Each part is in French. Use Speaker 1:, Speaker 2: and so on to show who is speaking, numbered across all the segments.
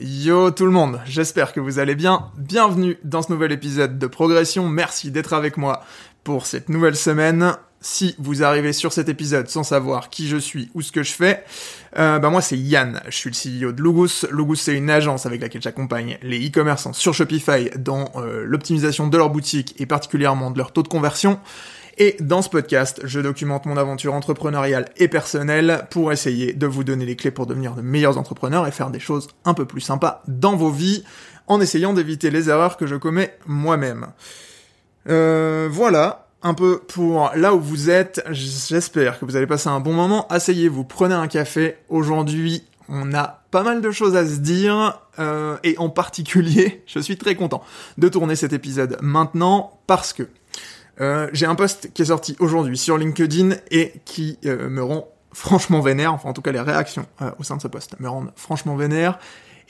Speaker 1: Yo tout le monde, j'espère que vous allez bien. Bienvenue dans ce nouvel épisode de Progression. Merci d'être avec moi pour cette nouvelle semaine. Si vous arrivez sur cet épisode sans savoir qui je suis ou ce que je fais, euh, bah moi c'est Yann, je suis le CEO de Logus. Logus c'est une agence avec laquelle j'accompagne les e-commerçants sur Shopify dans euh, l'optimisation de leur boutique et particulièrement de leur taux de conversion. Et dans ce podcast, je documente mon aventure entrepreneuriale et personnelle pour essayer de vous donner les clés pour devenir de meilleurs entrepreneurs et faire des choses un peu plus sympas dans vos vies en essayant d'éviter les erreurs que je commets moi-même. Euh, voilà, un peu pour là où vous êtes. J'espère que vous allez passer un bon moment. Asseyez-vous, prenez un café. Aujourd'hui, on a pas mal de choses à se dire, euh, et en particulier, je suis très content de tourner cet épisode maintenant parce que euh, j'ai un post qui est sorti aujourd'hui sur LinkedIn et qui euh, me rend franchement vénère, enfin en tout cas les réactions euh, au sein de ce post me rendent franchement vénère.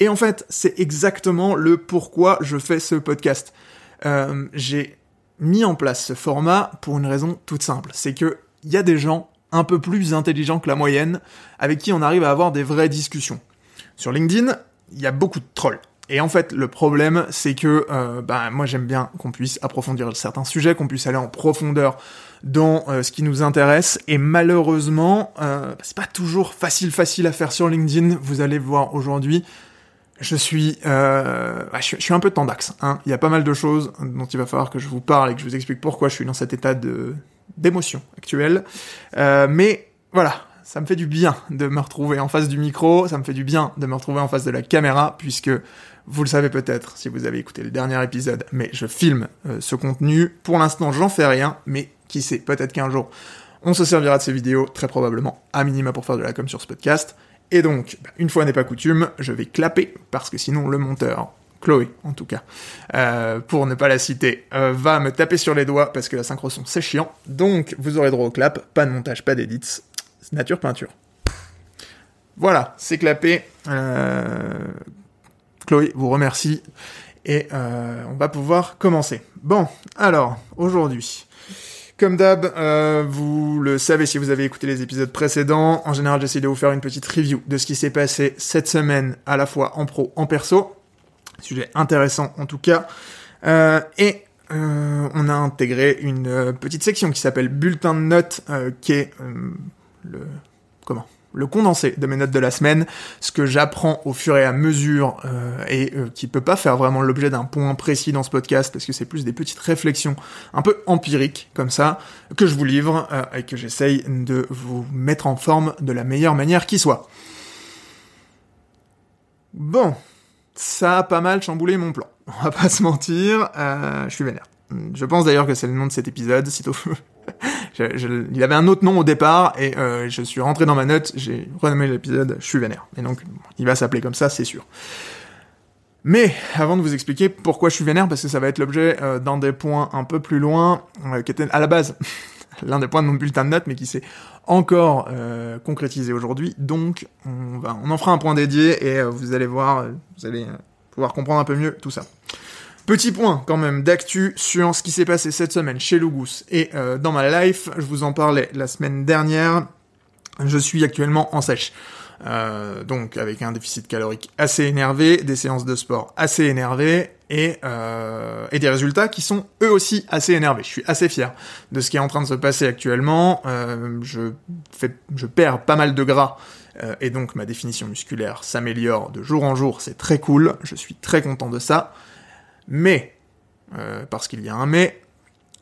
Speaker 1: Et en fait, c'est exactement le pourquoi je fais ce podcast. j'ai mis en place ce format pour une raison toute simple, c'est que il y a des gens un peu plus intelligents que la moyenne avec qui on arrive à avoir des vraies discussions. Sur LinkedIn, il y a beaucoup de trolls. Et en fait, le problème, c'est que euh, bah, moi j'aime bien qu'on puisse approfondir certains sujets, qu'on puisse aller en profondeur dans euh, ce qui nous intéresse. Et malheureusement, euh, bah, c'est pas toujours facile facile à faire sur LinkedIn. Vous allez voir aujourd'hui, je suis, bah, je, suis un peu tendax. Hein. Il y a pas mal de choses dont il va falloir que je vous parle et que je vous explique pourquoi je suis dans cet état de d'émotion actuelle. Mais voilà, ça me fait du bien de me retrouver en face du micro, ça me fait du bien de me retrouver en face de la caméra, puisque vous le savez peut-être si vous avez écouté le dernier épisode, mais je filme euh, ce contenu. Pour l'instant, j'en fais rien, mais qui sait, peut-être qu'un jour, on se servira de ces vidéos, très probablement, à minima pour faire de la com sur ce podcast. Et donc, bah, une fois n'est pas coutume, je vais clapper, parce que sinon le monteur, Chloé en tout cas, euh, pour ne pas la citer, euh, va me taper sur les doigts, parce que la synchro son c'est chiant. Donc, vous aurez droit au clap, pas de montage, pas d'édits, nature peinture. Voilà, c'est clapé. Chloé vous remercie. Et euh, on va pouvoir commencer. Bon, alors, aujourd'hui, comme d'hab, euh, vous le savez si vous avez écouté les épisodes précédents, en général j'essaie de vous faire une petite review de ce qui s'est passé cette semaine, à la fois en pro, en perso. Sujet intéressant en tout cas. Euh, et on a intégré une petite section qui s'appelle bulletin de notes, qui est le comment? Le condensé de mes notes de la semaine, ce que j'apprends au fur et à mesure euh, et euh, qui peut pas faire vraiment l'objet d'un point précis dans ce podcast parce que c'est plus des petites réflexions un peu empiriques comme ça que je vous livre euh, et que j'essaye de vous mettre en forme de la meilleure manière qui soit. Bon, ça a pas mal chamboulé mon plan. On va pas se mentir, euh, je suis vénère. Je pense d'ailleurs que c'est le nom de cet épisode, sitôt il avait un autre nom au départ et euh, je suis rentré dans ma note, j'ai renommé l'épisode Je suis vénère. Et donc il va s'appeler comme ça, c'est sûr. Mais avant de vous expliquer pourquoi je suis vénère, parce que ça va être l'objet euh, d'un des points un peu plus loin, euh, qui était à la base l'un des points de mon bulletin de notes, mais qui s'est encore concrétisé aujourd'hui. Donc on, va, on en fera un point dédié et vous allez voir, vous allez pouvoir comprendre un peu mieux tout ça. Petit point quand même d'actu sur ce qui s'est passé cette semaine chez Lugus et euh, dans ma life. Je vous en parlais la semaine dernière. Je suis actuellement en sèche. Euh, donc avec un déficit calorique assez énervé, des séances de sport assez énervées et, euh, et des résultats qui sont eux aussi assez énervés. Je suis assez fier de ce qui est en train de se passer actuellement. Je, perds pas mal de gras et donc ma définition musculaire s'améliore de jour en jour. C'est très cool. Je suis très content de ça. Mais, euh, parce qu'il y a un mais,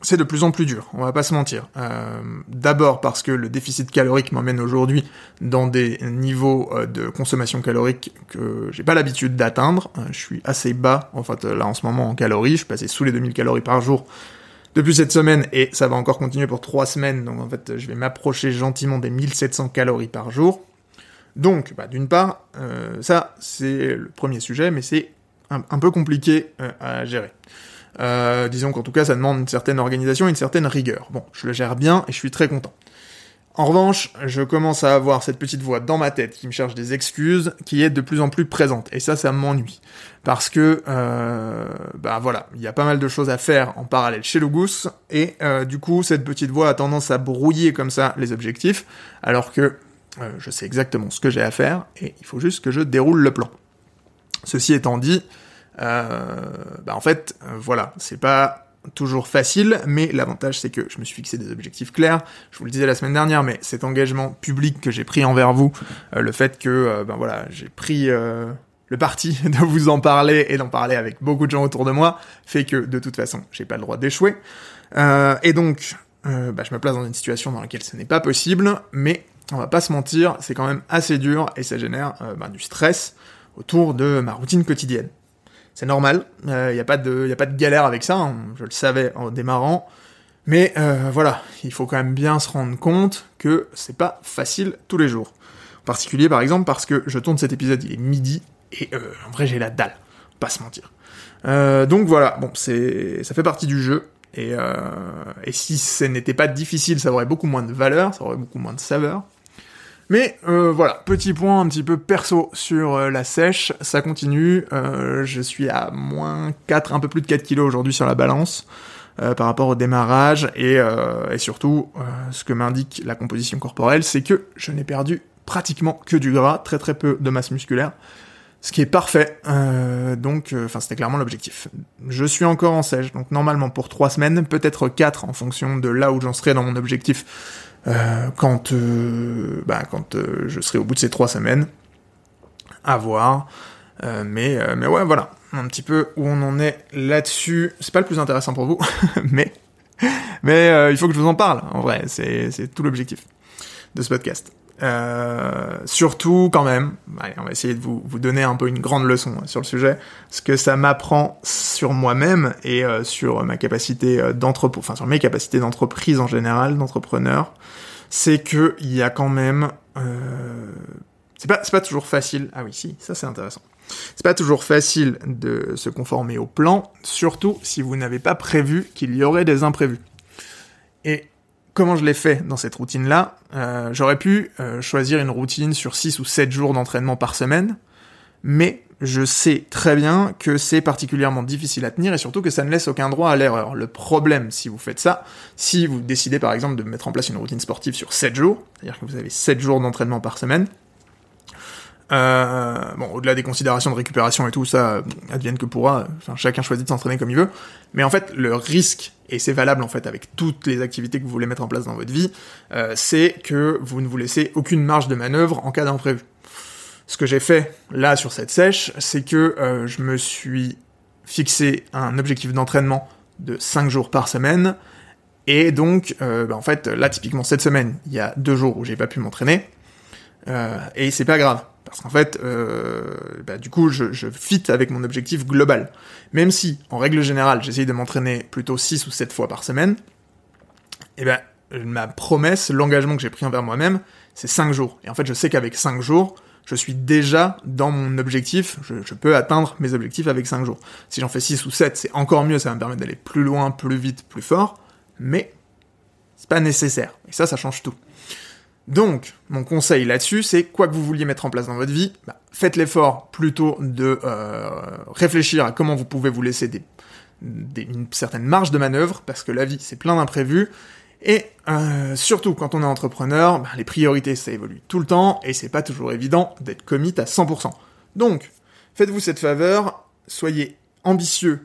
Speaker 1: c'est de plus en plus dur, on va pas se mentir. Euh, D'abord parce que le déficit calorique m'emmène aujourd'hui dans des niveaux euh, de consommation calorique que j'ai pas l'habitude d'atteindre. Je suis assez bas, en fait, là en ce moment en calories, je suis passé sous les 2000 calories par jour depuis cette semaine et ça va encore continuer pour 3 semaines, donc en fait je vais m'approcher gentiment des 1700 calories par jour. Donc, bah, d'une part, ça c'est le premier sujet, mais c'est un, peu compliqué euh, à gérer. Euh, disons qu'en tout cas, ça demande une certaine organisation, une certaine rigueur. Bon, je le gère bien et je suis très content. En revanche, je commence à avoir cette petite voix dans ma tête qui me cherche des excuses, qui est de plus en plus présente. Et ça, ça m'ennuie. Parce que, euh, bah voilà, il y a pas mal de choses à faire en parallèle chez Lugus, et euh, du coup, cette petite voix a tendance à brouiller comme ça les objectifs, alors que je sais exactement ce que j'ai à faire, et il faut juste que je déroule le plan. Ceci étant dit, bah en fait, euh, voilà, c'est pas toujours facile, mais l'avantage c'est que je me suis fixé des objectifs clairs. Je vous le disais la semaine dernière, mais cet engagement public que j'ai pris envers vous, euh, le fait que, ben voilà, j'ai pris le parti de vous en parler et d'en parler avec beaucoup de gens autour de moi, fait que de toute façon, j'ai pas le droit d'échouer. et donc, bah, je me place dans une situation dans laquelle ce n'est pas possible, mais on va pas se mentir, c'est quand même assez dur et ça génère bah, du stress autour de ma routine quotidienne. C'est normal, il euh, n'y a, pas de, a pas de galère avec ça, hein, je le savais en démarrant, mais euh, voilà, il faut quand même bien se rendre compte que c'est pas facile tous les jours. En particulier par exemple parce que je tourne cet épisode, il est midi, et euh, en vrai j'ai la dalle, pas se mentir. donc voilà, bon, c'est, ça fait partie du jeu, et, et si ce n'était pas difficile, ça aurait beaucoup moins de valeur, ça aurait beaucoup moins de saveur. Mais euh, voilà, petit point un petit peu perso sur euh, la sèche, ça continue, euh, je suis à moins 4, un peu plus de 4 kilos aujourd'hui sur la balance par rapport au démarrage, et, surtout, ce que m'indique la composition corporelle, c'est que je n'ai perdu pratiquement que du gras, très très peu de masse musculaire, ce qui est parfait, donc enfin c'était clairement l'objectif. Je suis encore en sèche, donc normalement pour 3 semaines, peut-être 4 en fonction de là où j'en serai dans mon objectif quand, euh, bah, quand euh, je serai au bout de ces trois semaines. À voir. mais, mais ouais, voilà. Un petit peu où on en est là-dessus. C'est pas le plus intéressant pour vous, mais, mais il faut que je vous en parle. En vrai, c'est tout l'objectif de ce podcast. Euh, surtout quand même, allez, on va essayer de vous, vous donner un peu une grande leçon hein, sur le sujet, ce que ça m'apprend sur moi-même et euh, sur ma capacité euh, d'entreprise, enfin sur mes capacités d'entreprise en général, d'entrepreneur, c'est que il y a quand même, euh, c'est pas c'est pas toujours facile. Ah oui, si, ça c'est intéressant. C'est pas toujours facile de se conformer au plan, surtout si vous n'avez pas prévu qu'il y aurait des imprévus. Et comment je l'ai fait dans cette routine-là euh, J'aurais pu euh, choisir une routine sur 6 ou 7 jours d'entraînement par semaine, mais je sais très bien que c'est particulièrement difficile à tenir et surtout que ça ne laisse aucun droit à l'erreur. Le problème, si vous faites ça, si vous décidez par exemple de mettre en place une routine sportive sur 7 jours, c'est-à-dire que vous avez 7 jours d'entraînement par semaine, euh, bon, au-delà des considérations de récupération et tout, ça advienne que pourra. Enfin, chacun choisit de s'entraîner comme il veut. Mais en fait, le risque, et c'est valable en fait avec toutes les activités que vous voulez mettre en place dans votre vie, euh, c'est que vous ne vous laissez aucune marge de manœuvre en cas d'imprévu. Ce que j'ai fait là sur cette sèche, c'est que euh, je me suis fixé un objectif d'entraînement de 5 jours par semaine. Et donc, euh, bah, en fait, là, typiquement, cette semaine, il y a deux jours où j'ai pas pu m'entraîner. et c'est pas grave parce qu'en fait, euh, bah, du coup, je, fit avec mon objectif global. Même si, en règle générale, j'essaye de m'entraîner plutôt 6 ou 7 fois par semaine, eh ben, ma promesse, l'engagement que j'ai pris envers moi-même, c'est 5 jours. Et en fait, je sais qu'avec 5 jours, je suis déjà dans mon objectif, je, je peux atteindre mes objectifs avec 5 jours. Si j'en fais 6 ou 7, c'est encore mieux, ça va me permettre d'aller plus loin, plus vite, plus fort, mais c'est pas nécessaire. Et ça, ça change tout. Donc, mon conseil là-dessus, c'est quoi que vous vouliez mettre en place dans votre vie, bah, faites l'effort plutôt de euh, réfléchir à comment vous pouvez vous laisser des, une certaine marge de manœuvre, parce que la vie, c'est plein d'imprévus, et euh, surtout quand on est entrepreneur, bah, les priorités, ça évolue tout le temps, et c'est pas toujours évident d'être commit à 100%. Donc, faites-vous cette faveur, soyez ambitieux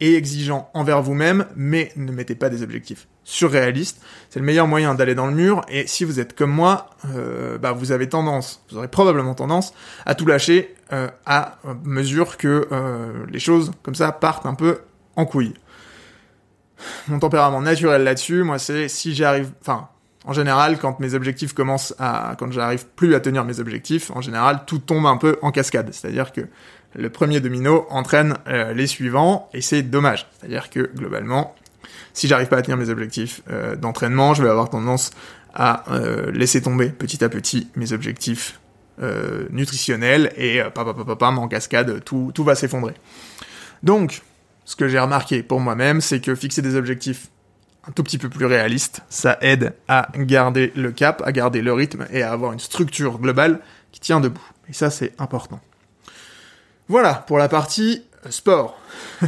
Speaker 1: et exigeant envers vous-même, mais ne mettez pas des objectifs surréalistes. C'est le meilleur moyen d'aller dans le mur, et si vous êtes comme moi, euh, bah vous avez tendance, vous aurez probablement tendance à tout lâcher euh, à mesure que euh, les choses comme ça partent un peu en couille. Mon tempérament naturel là-dessus, moi c'est si j'arrive, enfin en général, quand mes objectifs commencent à, quand j'arrive plus à tenir mes objectifs, en général, tout tombe un peu en cascade. C'est-à-dire que le premier domino entraîne euh, les suivants et c'est dommage. C'est-à-dire que globalement, si j'arrive pas à tenir mes objectifs euh, d'entraînement, je vais avoir tendance à euh, laisser tomber petit à petit mes objectifs nutritionnels et papa papa en cascade, tout, tout va s'effondrer. Donc, ce que j'ai remarqué pour moi-même, c'est que fixer des objectifs un tout petit peu plus réalistes, ça aide à garder le cap, à garder le rythme et à avoir une structure globale qui tient debout. Et ça, c'est important. Voilà pour la partie sport.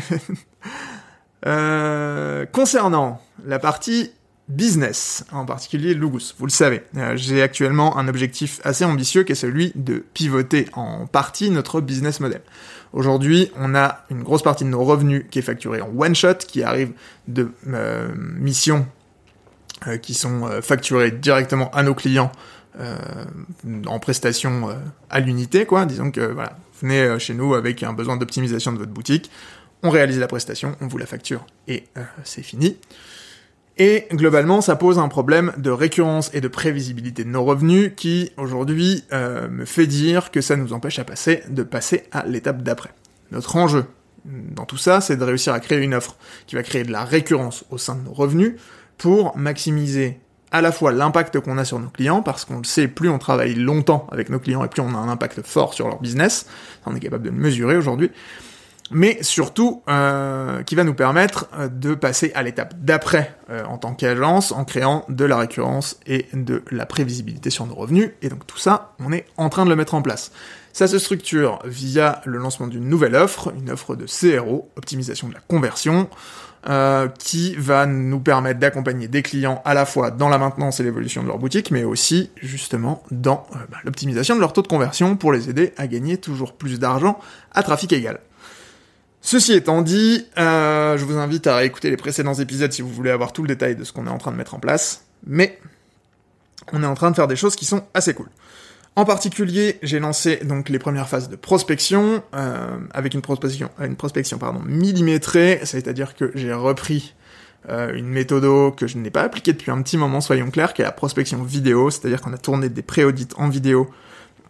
Speaker 1: Euh, concernant la partie business, en particulier Lugus. Vous le savez, euh, j'ai actuellement un objectif assez ambitieux qui est celui de pivoter en partie notre business model. Aujourd'hui, on a une grosse partie de nos revenus qui est facturée en one shot, qui arrive de euh, missions qui sont facturées directement à nos clients en prestation à l'unité, quoi. Disons que voilà, venez chez nous avec un besoin d'optimisation de votre boutique, on réalise la prestation, on vous la facture et c'est fini. Et globalement, ça pose un problème de récurrence et de prévisibilité de nos revenus qui, aujourd'hui, euh, me fait dire que ça nous empêche à passer, de passer à l'étape d'après. Notre enjeu dans tout ça, c'est de réussir à créer une offre qui va créer de la récurrence au sein de nos revenus pour maximiser à la fois l'impact qu'on a sur nos clients, parce qu'on le sait, plus on travaille longtemps avec nos clients et plus on a un impact fort sur leur business, on est capable de le mesurer aujourd'hui, mais surtout euh, qui va nous permettre euh, de passer à l'étape d'après euh, en tant qu'agence en créant de la récurrence et de la prévisibilité sur nos revenus. Et donc tout ça, on est en train de le mettre en place. Ça se structure via le lancement d'une nouvelle offre, une offre de CRO, optimisation de la conversion, qui va nous permettre d'accompagner des clients à la fois dans la maintenance et l'évolution de leur boutique, mais aussi justement dans bah, l'optimisation de leur taux de conversion pour les aider à gagner toujours plus d'argent à trafic égal. Ceci étant dit, euh, je vous invite à réécouter les précédents épisodes si vous voulez avoir tout le détail de ce qu'on est en train de mettre en place. Mais on est en train de faire des choses qui sont assez cool. En particulier, j'ai lancé donc les premières phases de prospection euh, avec une prospection, une prospection pardon millimétrée, c'est-à-dire que j'ai repris euh, une méthode que je n'ai pas appliquée depuis un petit moment, soyons clairs, qui est la prospection vidéo, c'est-à-dire qu'on a tourné des pré-audits en vidéo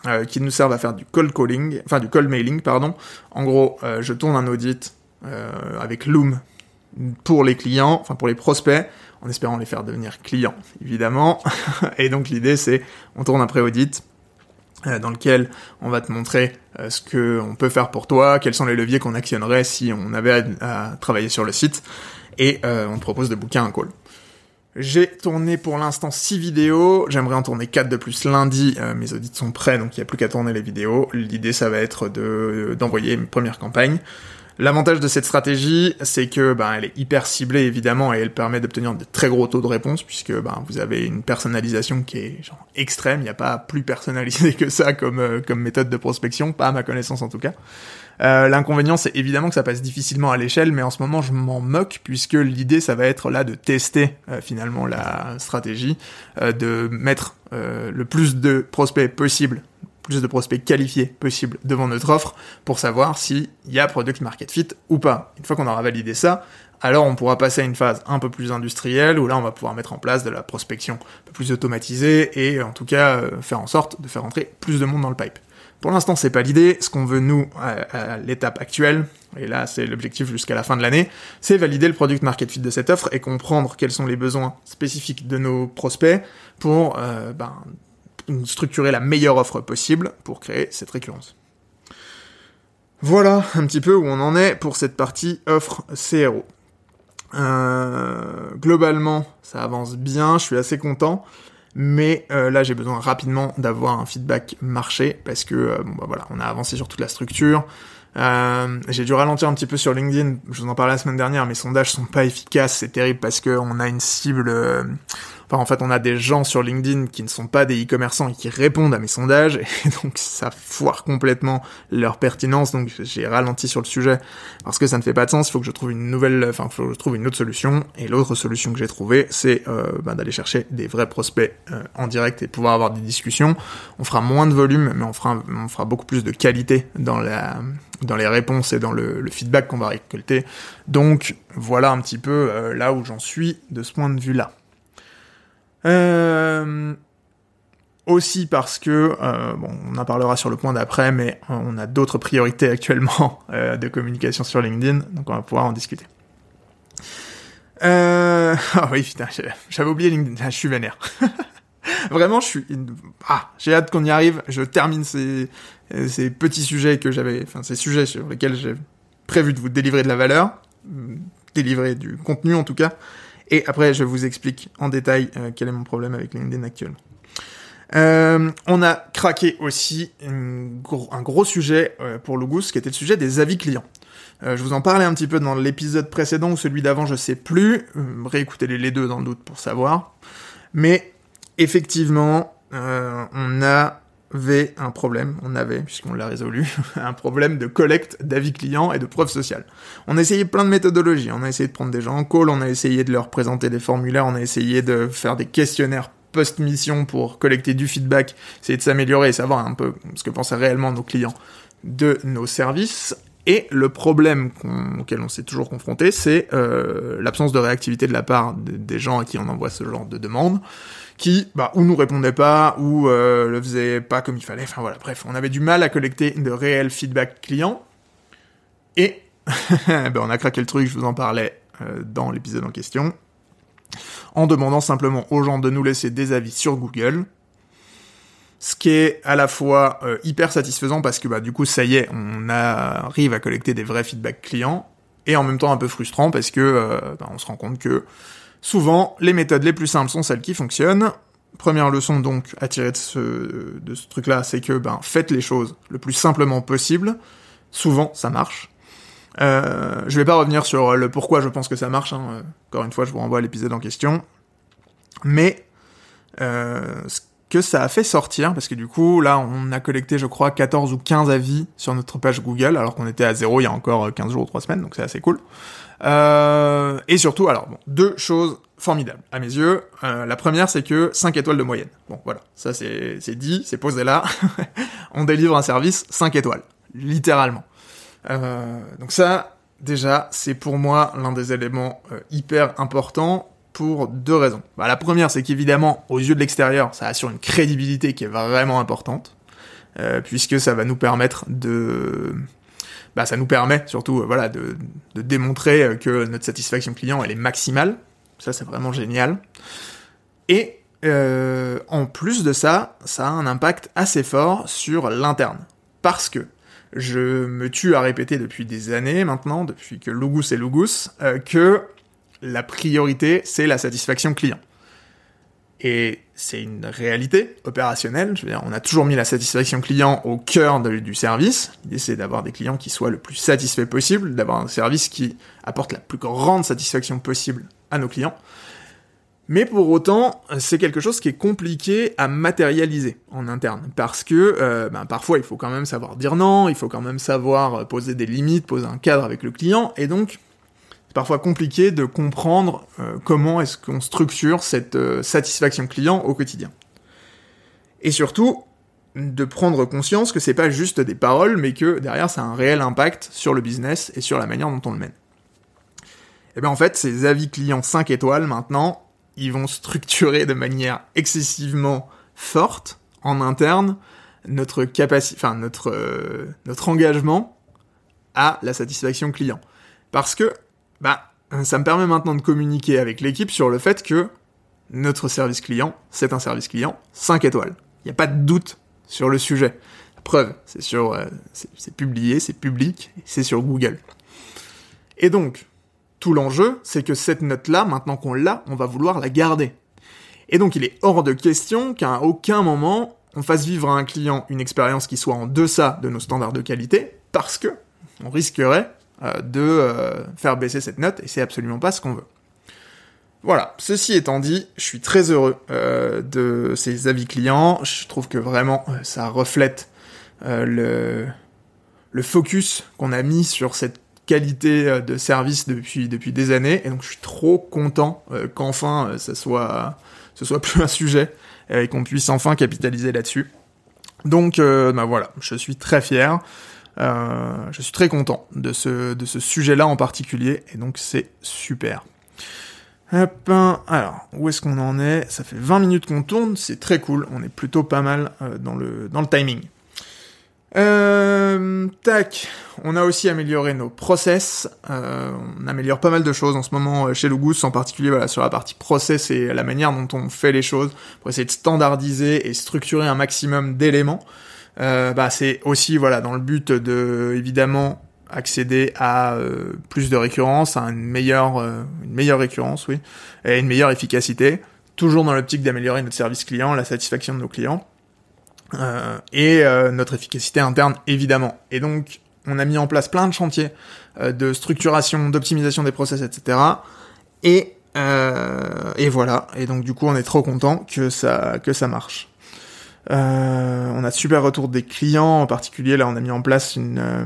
Speaker 1: euh, qui nous servent à faire du cold calling, enfin du cold mailing, pardon. En gros, je tourne un audit avec Loom pour les clients, enfin pour les prospects, en espérant les faire devenir clients, évidemment. Et donc l'idée c'est, on tourne un pré-audit dans lequel on va te montrer ce que on peut faire pour toi, quels sont les leviers qu'on actionnerait si on avait à, travailler sur le site, et on te propose de booker un call. J'ai tourné pour l'instant 6 vidéos, j'aimerais en tourner 4 de plus lundi, euh, mes audits sont prêts donc il n'y a plus qu'à tourner les vidéos. L'idée ça va être de d'envoyer une première campagne. L'avantage de cette stratégie, c'est que ben, elle est hyper ciblée évidemment et elle permet d'obtenir de très gros taux de réponse puisque ben, vous avez une personnalisation qui est genre extrême. Il n'y a pas plus personnalisé que ça comme euh, comme méthode de prospection, pas à ma connaissance en tout cas. Euh, l'inconvénient, c'est évidemment que ça passe difficilement à l'échelle, mais en ce moment, je m'en moque puisque l'idée, ça va être là de tester euh, finalement la stratégie, euh, de mettre le plus de prospects possible plus de prospects qualifiés possible devant notre offre pour savoir s'il y a product market fit ou pas. Une fois qu'on aura validé ça, alors on pourra passer à une phase un peu plus industrielle où là on va pouvoir mettre en place de la prospection un peu plus automatisée et en tout cas faire en sorte de faire entrer plus de monde dans le pipe. Pour l'instant, c'est pas l'idée. Ce qu'on veut, nous, à, l'étape actuelle, et là, c'est l'objectif jusqu'à la fin de l'année, c'est valider le product market fit de cette offre et comprendre quels sont les besoins spécifiques de nos prospects pour euh, ben, structurer la meilleure offre possible pour créer cette récurrence. Voilà un petit peu où on en est pour cette partie offre CRO. Euh, globalement, ça avance bien, je suis assez content. Mais euh, là, j'ai besoin rapidement d'avoir un feedback marché parce que euh, bon bah voilà, on a avancé sur toute la structure. Euh, j'ai dû ralentir un petit peu sur LinkedIn. Je vous en parlais la semaine dernière. Mes sondages sont pas efficaces. C'est terrible parce que on a une cible en fait, on a des gens sur LinkedIn qui ne sont pas des e-commerçants et qui répondent à mes sondages, et donc ça foire complètement leur pertinence. Donc j'ai ralenti sur le sujet parce que ça ne fait pas de sens. Il faut que je trouve une nouvelle, enfin, faut que je trouve une autre solution. Et l'autre solution que j'ai trouvée, c'est euh, bah, d'aller chercher des vrais prospects euh, en direct et pouvoir avoir des discussions. On fera moins de volume, mais on fera, on fera beaucoup plus de qualité dans la, dans les réponses et dans le, le feedback qu'on va récolter. Donc voilà un petit peu euh, là où j'en suis de ce point de vue-là. Euh, aussi parce que, euh, bon, on en parlera sur le point d'après, mais on a d'autres priorités actuellement euh, de communication sur LinkedIn, donc on va pouvoir en discuter. Euh... Ah oui, putain, j'avais oublié LinkedIn, je suis vénère. Vraiment, je suis... Ah, j'ai hâte qu'on y arrive, je termine ces, ces petits sujets que j'avais... Enfin, ces sujets sur lesquels j'ai prévu de vous délivrer de la valeur, délivrer du contenu en tout cas, et après, je vous explique en détail euh, quel est mon problème avec LinkedIn actuellement. Euh, on a craqué aussi un gros, sujet euh, pour Logus, qui était le sujet des avis clients. Euh, je vous en parlais un petit peu dans l'épisode précédent ou celui d'avant, je sais plus. Réécoutez les deux dans le doute pour savoir. Mais effectivement, euh, on avait un problème, on avait, puisqu'on l'a résolu, un problème de collecte d'avis clients et de preuves sociales. On a essayé plein de méthodologies, on a essayé de prendre des gens en call, on a essayé de leur présenter des formulaires, on a essayé de faire des questionnaires post-mission pour collecter du feedback, essayer de s'améliorer et savoir un peu ce que pensaient réellement nos clients de nos services. Et le problème auquel on s'est toujours confronté, c'est euh, l'absence de réactivité de la part des gens à qui on envoie ce genre de demande, qui bah, ou nous répondaient pas, ou euh, le faisaient pas comme il fallait. Enfin voilà, bref, on avait du mal à collecter de réels feedback clients. Et ben, on a craqué le truc, je vous en parlais euh, dans l'épisode en question en demandant simplement aux gens de nous laisser des avis sur Google. Ce qui est à la fois euh, hyper satisfaisant parce que bah, du coup ça y est, on arrive à collecter des vrais feedbacks clients, et en même temps un peu frustrant parce que bah, on se rend compte que souvent les méthodes les plus simples sont celles qui fonctionnent. Première leçon donc à tirer de ce, truc-là, c'est que ben, faites les choses le plus simplement possible. Souvent ça marche. Euh, je vais pas revenir sur le pourquoi je pense que ça marche. Hein. Encore une fois, je vous renvoie à l'épisode en question. Mais euh, ce que ça a fait sortir, parce que du coup, là, on a collecté, je crois, 14 ou 15 avis sur notre page Google, alors qu'on était à zéro il y a encore 15 jours ou 3 semaines, donc c'est assez cool. Euh, et surtout, alors, bon, deux choses formidables, à mes yeux. Euh, la première, c'est que 5 étoiles de moyenne. Bon, voilà, ça c'est dit, c'est posé là. on délivre un service 5 étoiles, littéralement. Euh, donc ça, déjà, c'est pour moi l'un des éléments euh, hyper importants pour deux raisons. Bah, la première, c'est qu'évidemment, aux yeux de l'extérieur, ça assure une crédibilité qui est vraiment importante, euh, puisque ça va nous permettre de... Bah, ça nous permet surtout voilà, de, de démontrer que notre satisfaction client, elle est maximale. Ça, c'est vraiment génial. Et euh, en plus de ça, ça a un impact assez fort sur l'interne. Parce que je me tue à répéter depuis des années maintenant, depuis que Lugus est Lugus, euh, que la priorité, c'est la satisfaction client. Et c'est une réalité opérationnelle. Je veux dire, on a toujours mis la satisfaction client au cœur du service. L'idée, c'est d'avoir des clients qui soient le plus satisfaits possible, d'avoir un service qui apporte la plus grande satisfaction possible à nos clients. Mais pour autant, c'est quelque chose qui est compliqué à matérialiser en interne, parce que euh, ben, parfois il faut quand même savoir dire non, il faut quand même savoir poser des limites, poser un cadre avec le client, et donc c'est parfois compliqué de comprendre euh, comment est-ce qu'on structure cette euh, satisfaction client au quotidien. Et surtout, de prendre conscience que c'est pas juste des paroles, mais que derrière ça a un réel impact sur le business et sur la manière dont on le mène. Et bien en fait, ces avis clients 5 étoiles maintenant, ils vont structurer de manière excessivement forte en interne notre capacité, enfin notre euh, notre engagement à la satisfaction client. Parce que bah ça me permet maintenant de communiquer avec l'équipe sur le fait que notre service client, c'est un service client 5 étoiles. Il n'y a pas de doute sur le sujet. La preuve, c'est sur euh, c'est publié, c'est public, c'est sur Google. Et donc, tout l'enjeu, c'est que cette note-là, maintenant qu'on l'a, on va vouloir la garder. Et donc il est hors de question qu'à aucun moment on fasse vivre à un client une expérience qui soit en deçà de nos standards de qualité, parce que on risquerait de euh, faire baisser cette note, et c'est absolument pas ce qu'on veut. Voilà, ceci étant dit, je suis très heureux euh, de ces avis clients, je trouve que vraiment ça reflète le, focus qu'on a mis sur cette qualité euh, de service depuis depuis des années et donc je suis trop content euh, qu'enfin euh, ça soit ce soit plus un sujet et qu'on puisse enfin capitaliser là-dessus. Donc bah voilà, je suis très fier. Je suis très content de ce, de ce sujet-là en particulier, et donc c'est super. Hop, alors, où est-ce qu'on en est? Ça fait 20 minutes qu'on tourne, c'est très cool, on est plutôt pas mal dans, le, dans le timing. Euh, tac, on a aussi amélioré nos process. Euh, on améliore pas mal de choses en ce moment euh, chez Logus, en particulier voilà, sur la partie process et la manière dont on fait les choses pour essayer de standardiser et structurer un maximum d'éléments. Euh, bah, c'est aussi voilà dans le but de évidemment accéder à euh, plus de récurrence, à une meilleure, euh, une meilleure récurrence, oui, et une meilleure efficacité, toujours dans l'optique d'améliorer notre service client, la satisfaction de nos clients. Euh, et euh, notre efficacité interne évidemment. Et donc On a mis en place plein de chantiers de structuration, d'optimisation des process, etc. Et et voilà. Et donc du coup, on est trop content que ça que ça marche. Euh, on a super retour des clients, en particulier là on a mis en place une, euh,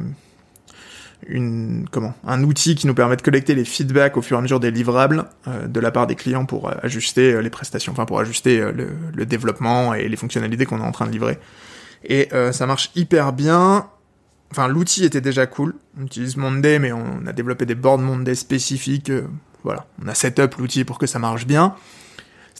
Speaker 1: une comment un outil qui nous permet de collecter les feedbacks au fur et à mesure des livrables euh, de la part des clients pour ajuster les prestations, enfin pour ajuster le, développement et les fonctionnalités qu'on est en train de livrer. Et ça marche hyper bien. Enfin l'outil était déjà cool. On utilise Monday mais on a développé des boards Monday spécifiques. voilà, on a set up l'outil pour que ça marche bien.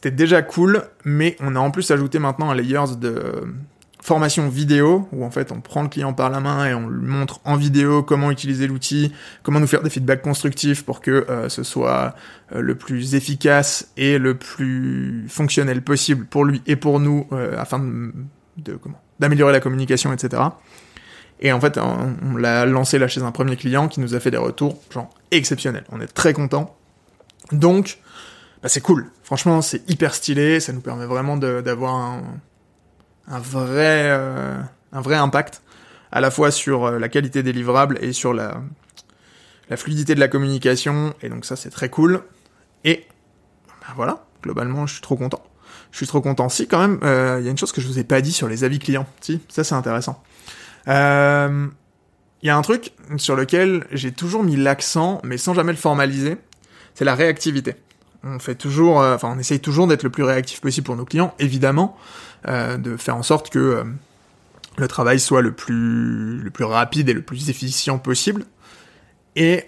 Speaker 1: C'était déjà cool, mais on a en plus ajouté maintenant un layers de formation vidéo, où en fait on prend le client par la main et on lui montre en vidéo comment utiliser l'outil, comment nous faire des feedbacks constructifs pour que euh, ce soit euh, le plus efficace et le plus fonctionnel possible pour lui et pour nous, euh, afin de, comment d'améliorer la communication, etc. Et en fait, on, on l'a lancé là chez un premier client qui nous a fait des retours genre exceptionnels. On est très content. Donc, bah, c'est cool. Franchement, c'est hyper stylé. Ça nous permet vraiment d'avoir un, un, vrai, euh, un vrai impact, à la fois sur euh, la qualité des livrables et sur la, la fluidité de la communication. Et donc ça, c'est très cool. Et bah, voilà, globalement, je suis trop content. Je suis trop content. Si, quand même, euh, il y a une chose que je vous ai pas dit sur les avis clients. Si, ça c'est intéressant. Il y a un truc sur lequel j'ai toujours mis l'accent, mais sans jamais le formaliser, c'est la réactivité on fait toujours, euh, enfin on essaye toujours d'être le plus réactif possible pour nos clients, évidemment, euh, de faire en sorte que euh, le travail soit le plus le plus rapide et le plus efficient possible. Et,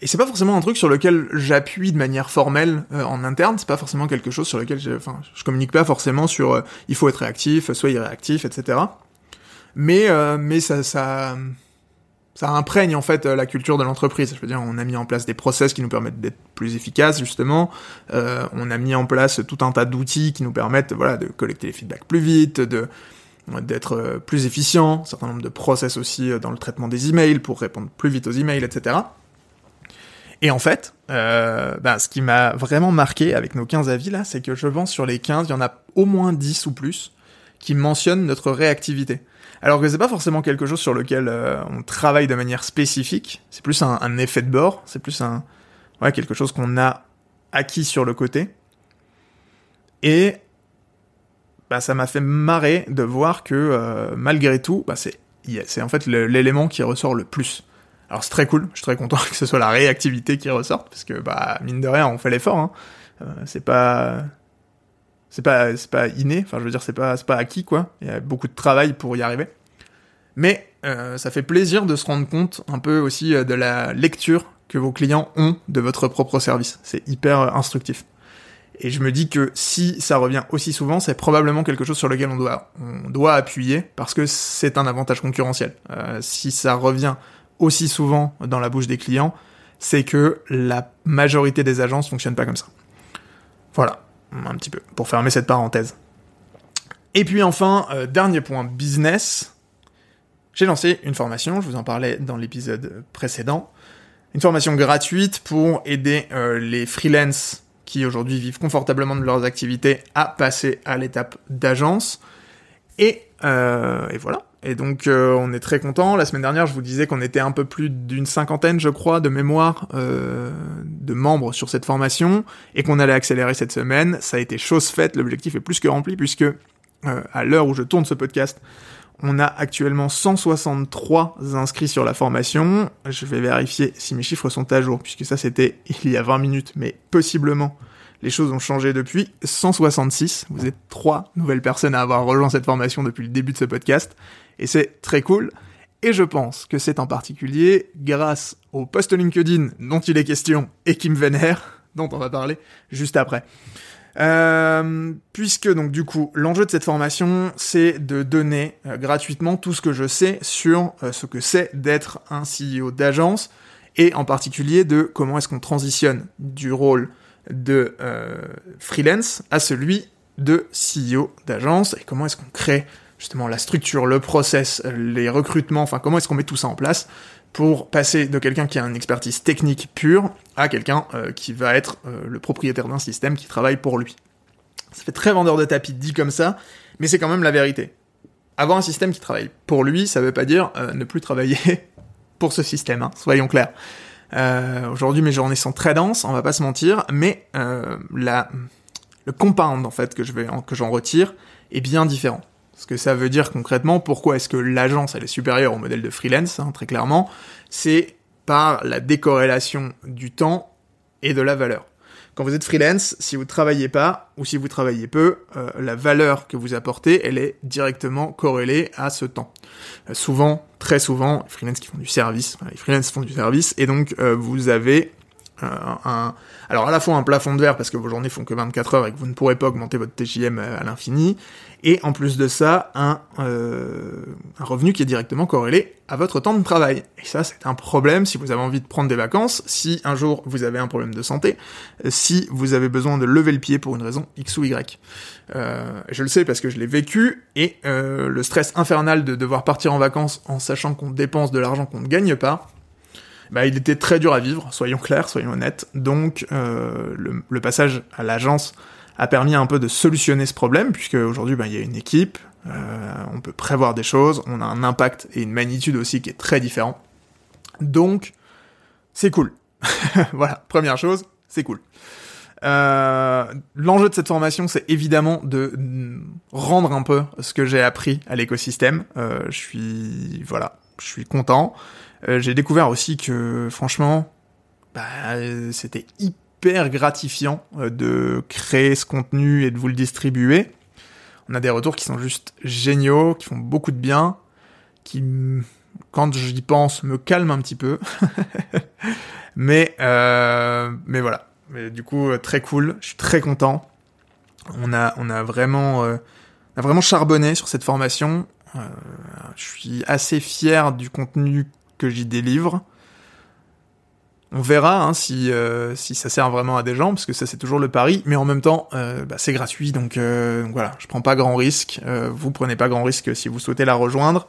Speaker 1: et c'est pas forcément un truc sur lequel j'appuie de manière formelle en interne, c'est pas forcément quelque chose sur lequel enfin, je communique pas forcément sur il faut être réactif, soyez réactif, etc. Mais, mais ça, ça, ça imprègne en fait la culture de l'entreprise. Je veux dire, on a mis en place des process qui nous permettent d'être plus efficaces justement. Euh, on a mis en place tout un tas d'outils qui nous permettent, voilà, de collecter les feedbacks plus vite, de d'être euh, plus efficient. Un certain nombre de process aussi euh, dans le traitement des emails pour répondre plus vite aux emails, etc. Et en fait, euh, bah, ce qui m'a vraiment marqué avec nos 15 avis là, c'est que je pense sur les 15, il y en a au moins 10 ou plus qui mentionnent notre réactivité. Alors que c'est pas forcément quelque chose sur lequel euh, on travaille de manière spécifique, c'est plus un, effet de bord, c'est plus un ouais, quelque chose qu'on a acquis sur le côté. Et bah, ça m'a fait marrer de voir que euh, malgré tout, bah, c'est en fait l'élément qui ressort le plus. Alors c'est très cool, je suis très content que ce soit la réactivité qui ressorte, parce que bah mine de rien on fait l'effort. Hein. Euh, c'est pas c'est pas c'est pas inné enfin je veux dire c'est pas c'est pas acquis quoi. Il y a beaucoup de travail pour y arriver. Mais euh, ça fait plaisir de se rendre compte un peu aussi euh, de la lecture que vos clients ont de votre propre service. C'est hyper euh, instructif. Et je me dis que si ça revient aussi souvent c'est probablement quelque chose sur lequel on doit on doit appuyer parce que c'est un avantage concurrentiel. Si ça revient aussi souvent dans la bouche des clients c'est que la majorité des agences fonctionnent pas comme ça. Voilà un petit peu, pour fermer cette parenthèse. Et puis enfin, euh, dernier point business, j'ai lancé une formation, je vous en parlais dans l'épisode précédent, une formation gratuite pour aider euh, les freelances qui aujourd'hui vivent confortablement de leurs activités à passer à l'étape d'agence. Et, euh, et voilà, et donc euh, on est très content. La semaine dernière, je vous disais qu'on était un peu plus d'une cinquantaine, je crois, de mémoire euh, de membres sur cette formation et qu'on allait accélérer cette semaine. Ça a été chose faite. L'objectif est plus que rempli puisque euh, à l'heure où je tourne ce podcast, on a actuellement 163 inscrits sur la formation. Je vais vérifier si mes chiffres sont à jour puisque ça c'était il y a 20 minutes, mais possiblement les choses ont changé depuis. 166, vous êtes trois nouvelles personnes à avoir rejoint cette formation depuis le début de ce podcast et c'est très cool. Et je pense que c'est en particulier grâce au post LinkedIn dont il est question et qui me vénère, dont on va parler juste après. Euh, puisque donc du coup l'enjeu de cette formation c'est de donner euh, gratuitement tout ce que je sais sur euh, ce que c'est d'être un CEO d'agence et en particulier de comment est-ce qu'on transitionne du rôle de freelance à celui de CEO d'agence et comment est-ce qu'on crée justement la structure, le process, les recrutements, enfin comment est-ce qu'on met tout ça en place pour passer de quelqu'un qui a une expertise technique pure à quelqu'un euh, qui va être euh, le propriétaire d'un système qui travaille pour lui? Ça fait très vendeur de tapis dit comme ça, mais c'est quand même la vérité. avoir un système qui travaille pour lui, ça veut pas dire ne plus travailler pour ce système, hein, soyons clairs. Aujourd'hui, mes journées sont très denses, on va pas se mentir, mais la, le compound en fait que je vais que j'en retire est bien différent. Ce que ça veut dire concrètement, pourquoi est-ce que l'agence elle est supérieure au modèle de freelance, hein, très clairement, c'est par la décorrélation du temps et de la valeur. Quand vous êtes freelance, si vous ne travaillez pas ou si vous travaillez peu, euh, la valeur que vous apportez, elle est directement corrélée à ce temps. Euh, souvent, très souvent, les freelance qui font du service, les freelance font du service, et donc euh, vous avez alors à la fois un plafond de verre parce que vos journées font que 24 heures et que vous ne pourrez pas augmenter votre TJM à l'infini, et en plus de ça, un, euh, un revenu qui est directement corrélé à votre temps de travail. Et ça, c'est un problème si vous avez envie de prendre des vacances, si un jour vous avez un problème de santé, si vous avez besoin de lever le pied pour une raison X ou Y. Euh, je le sais parce que je l'ai vécu, et euh, le stress infernal de devoir partir en vacances en sachant qu'on dépense de l'argent qu'on ne gagne pas, bah, il était très dur à vivre, soyons clairs, soyons honnêtes. Donc euh, le, passage à l'agence a permis un peu de solutionner ce problème, puisque aujourd'hui bah, il y a une équipe, euh, on peut prévoir des choses, on a un impact et une magnitude aussi qui est très différent. Donc c'est cool. voilà, première chose, c'est cool. Euh, L'enjeu de cette formation, c'est évidemment de rendre un peu ce que j'ai appris à l'écosystème. Je suis, voilà, je suis content. Euh, j'ai découvert aussi que, franchement, bah, c'était hyper gratifiant euh, de créer ce contenu et de vous le distribuer. On a des retours qui sont juste géniaux, qui font beaucoup de bien, qui, quand j'y pense, me calment un petit peu. mais, euh, mais voilà. Mais du coup, très cool. Je suis très content. On a, on a vraiment, euh, on a vraiment charbonné sur cette formation. Euh, je suis assez fier du contenu que j'y délivre. On verra hein, si, euh, si ça sert vraiment à des gens, parce que ça c'est toujours le pari, mais en même temps, euh, bah, c'est gratuit, donc, voilà, je prends pas grand risque, vous prenez pas grand risque si vous souhaitez la rejoindre.